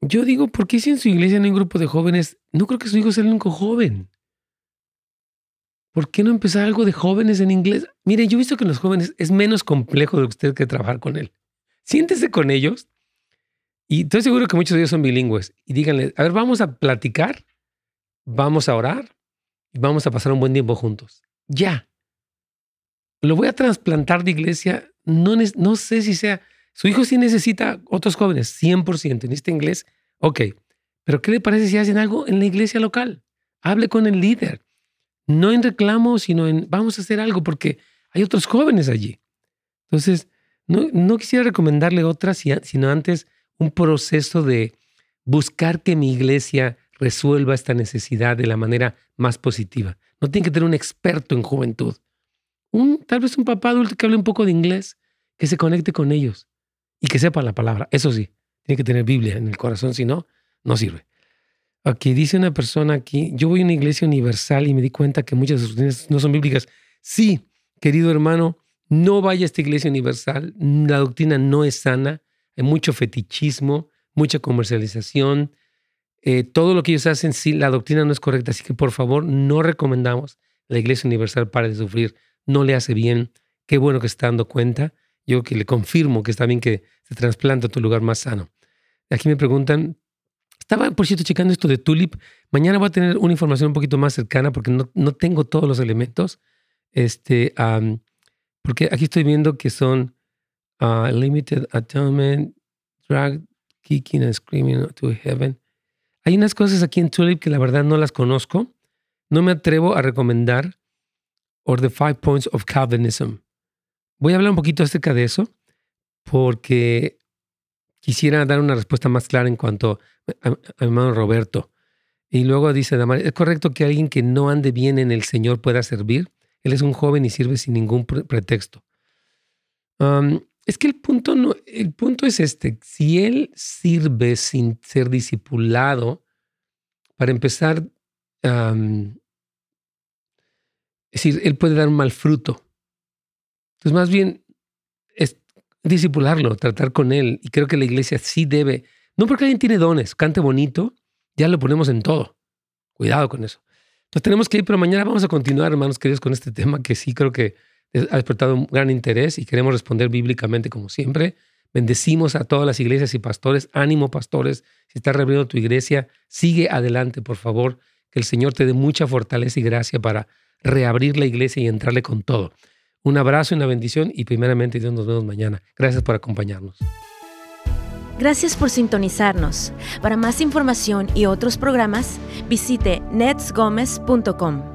yo digo, ¿por qué si en su iglesia no hay grupo de jóvenes? No creo que su hijo sea el único joven. ¿Por qué no empezar algo de jóvenes en inglés? Mire, yo he visto que los jóvenes es menos complejo de usted que trabajar con él. Siéntese con ellos y estoy seguro que muchos de ellos son bilingües y díganle, a ver, vamos a platicar, vamos a orar y vamos a pasar un buen tiempo juntos. Ya. Lo voy a trasplantar de iglesia. No, no sé si sea, su hijo sí necesita otros jóvenes, 100%, este inglés. Ok, pero ¿qué le parece si hacen algo en la iglesia local? Hable con el líder no en reclamo, sino en vamos a hacer algo porque hay otros jóvenes allí. Entonces, no, no quisiera recomendarle otra, sino antes un proceso de buscar que mi iglesia resuelva esta necesidad de la manera más positiva. No tiene que tener un experto en juventud. Un, tal vez un papá adulto que hable un poco de inglés, que se conecte con ellos y que sepa la palabra. Eso sí, tiene que tener Biblia en el corazón, si no, no sirve. Aquí dice una persona aquí, yo voy a una iglesia universal y me di cuenta que muchas de sus doctrinas no son bíblicas. Sí, querido hermano, no vaya a esta iglesia universal. La doctrina no es sana. Hay mucho fetichismo, mucha comercialización. Eh, todo lo que ellos hacen, sí, la doctrina no es correcta. Así que por favor, no recomendamos la iglesia universal para de sufrir. No le hace bien. Qué bueno que está dando cuenta. Yo que le confirmo que está bien que se trasplante a tu lugar más sano. Aquí me preguntan, estaba, por cierto, checando esto de Tulip. Mañana voy a tener una información un poquito más cercana porque no, no tengo todos los elementos. Este, porque aquí estoy viendo que son uh, Limited Atonement, Drag, Kicking and Screaming to Heaven. Hay unas cosas aquí en Tulip que la verdad no las conozco. No me atrevo a recomendar or the Five Points of Calvinism. Voy a hablar un poquito acerca de eso porque quisiera dar una respuesta más clara en cuanto a, mi hermano Roberto. Y luego dice ¿es correcto que alguien que no ande bien en el Señor pueda servir? Él es un joven y sirve sin ningún pretexto. es que el punto, no, el punto es este, si él sirve sin ser discipulado, para empezar, es decir, él puede dar un mal fruto. Entonces, más bien, disipularlo, tratar con él. Y creo que la iglesia sí debe, no porque alguien tiene dones, cante bonito, ya lo ponemos en todo. Cuidado con eso. Nos tenemos que ir, pero mañana vamos a continuar, hermanos queridos, con este tema que sí creo que ha despertado un gran interés y queremos responder bíblicamente como siempre. Bendecimos a todas las iglesias y pastores. Ánimo, pastores. Si estás reabriendo tu iglesia, sigue adelante, por favor. Que el Señor te dé mucha fortaleza y gracia para reabrir la iglesia y entrarle con todo. Un abrazo y una bendición y primeramente Dios nos vemos mañana. Gracias por acompañarnos. Gracias por sintonizarnos. Para más información y otros programas, visite netsgomez.com.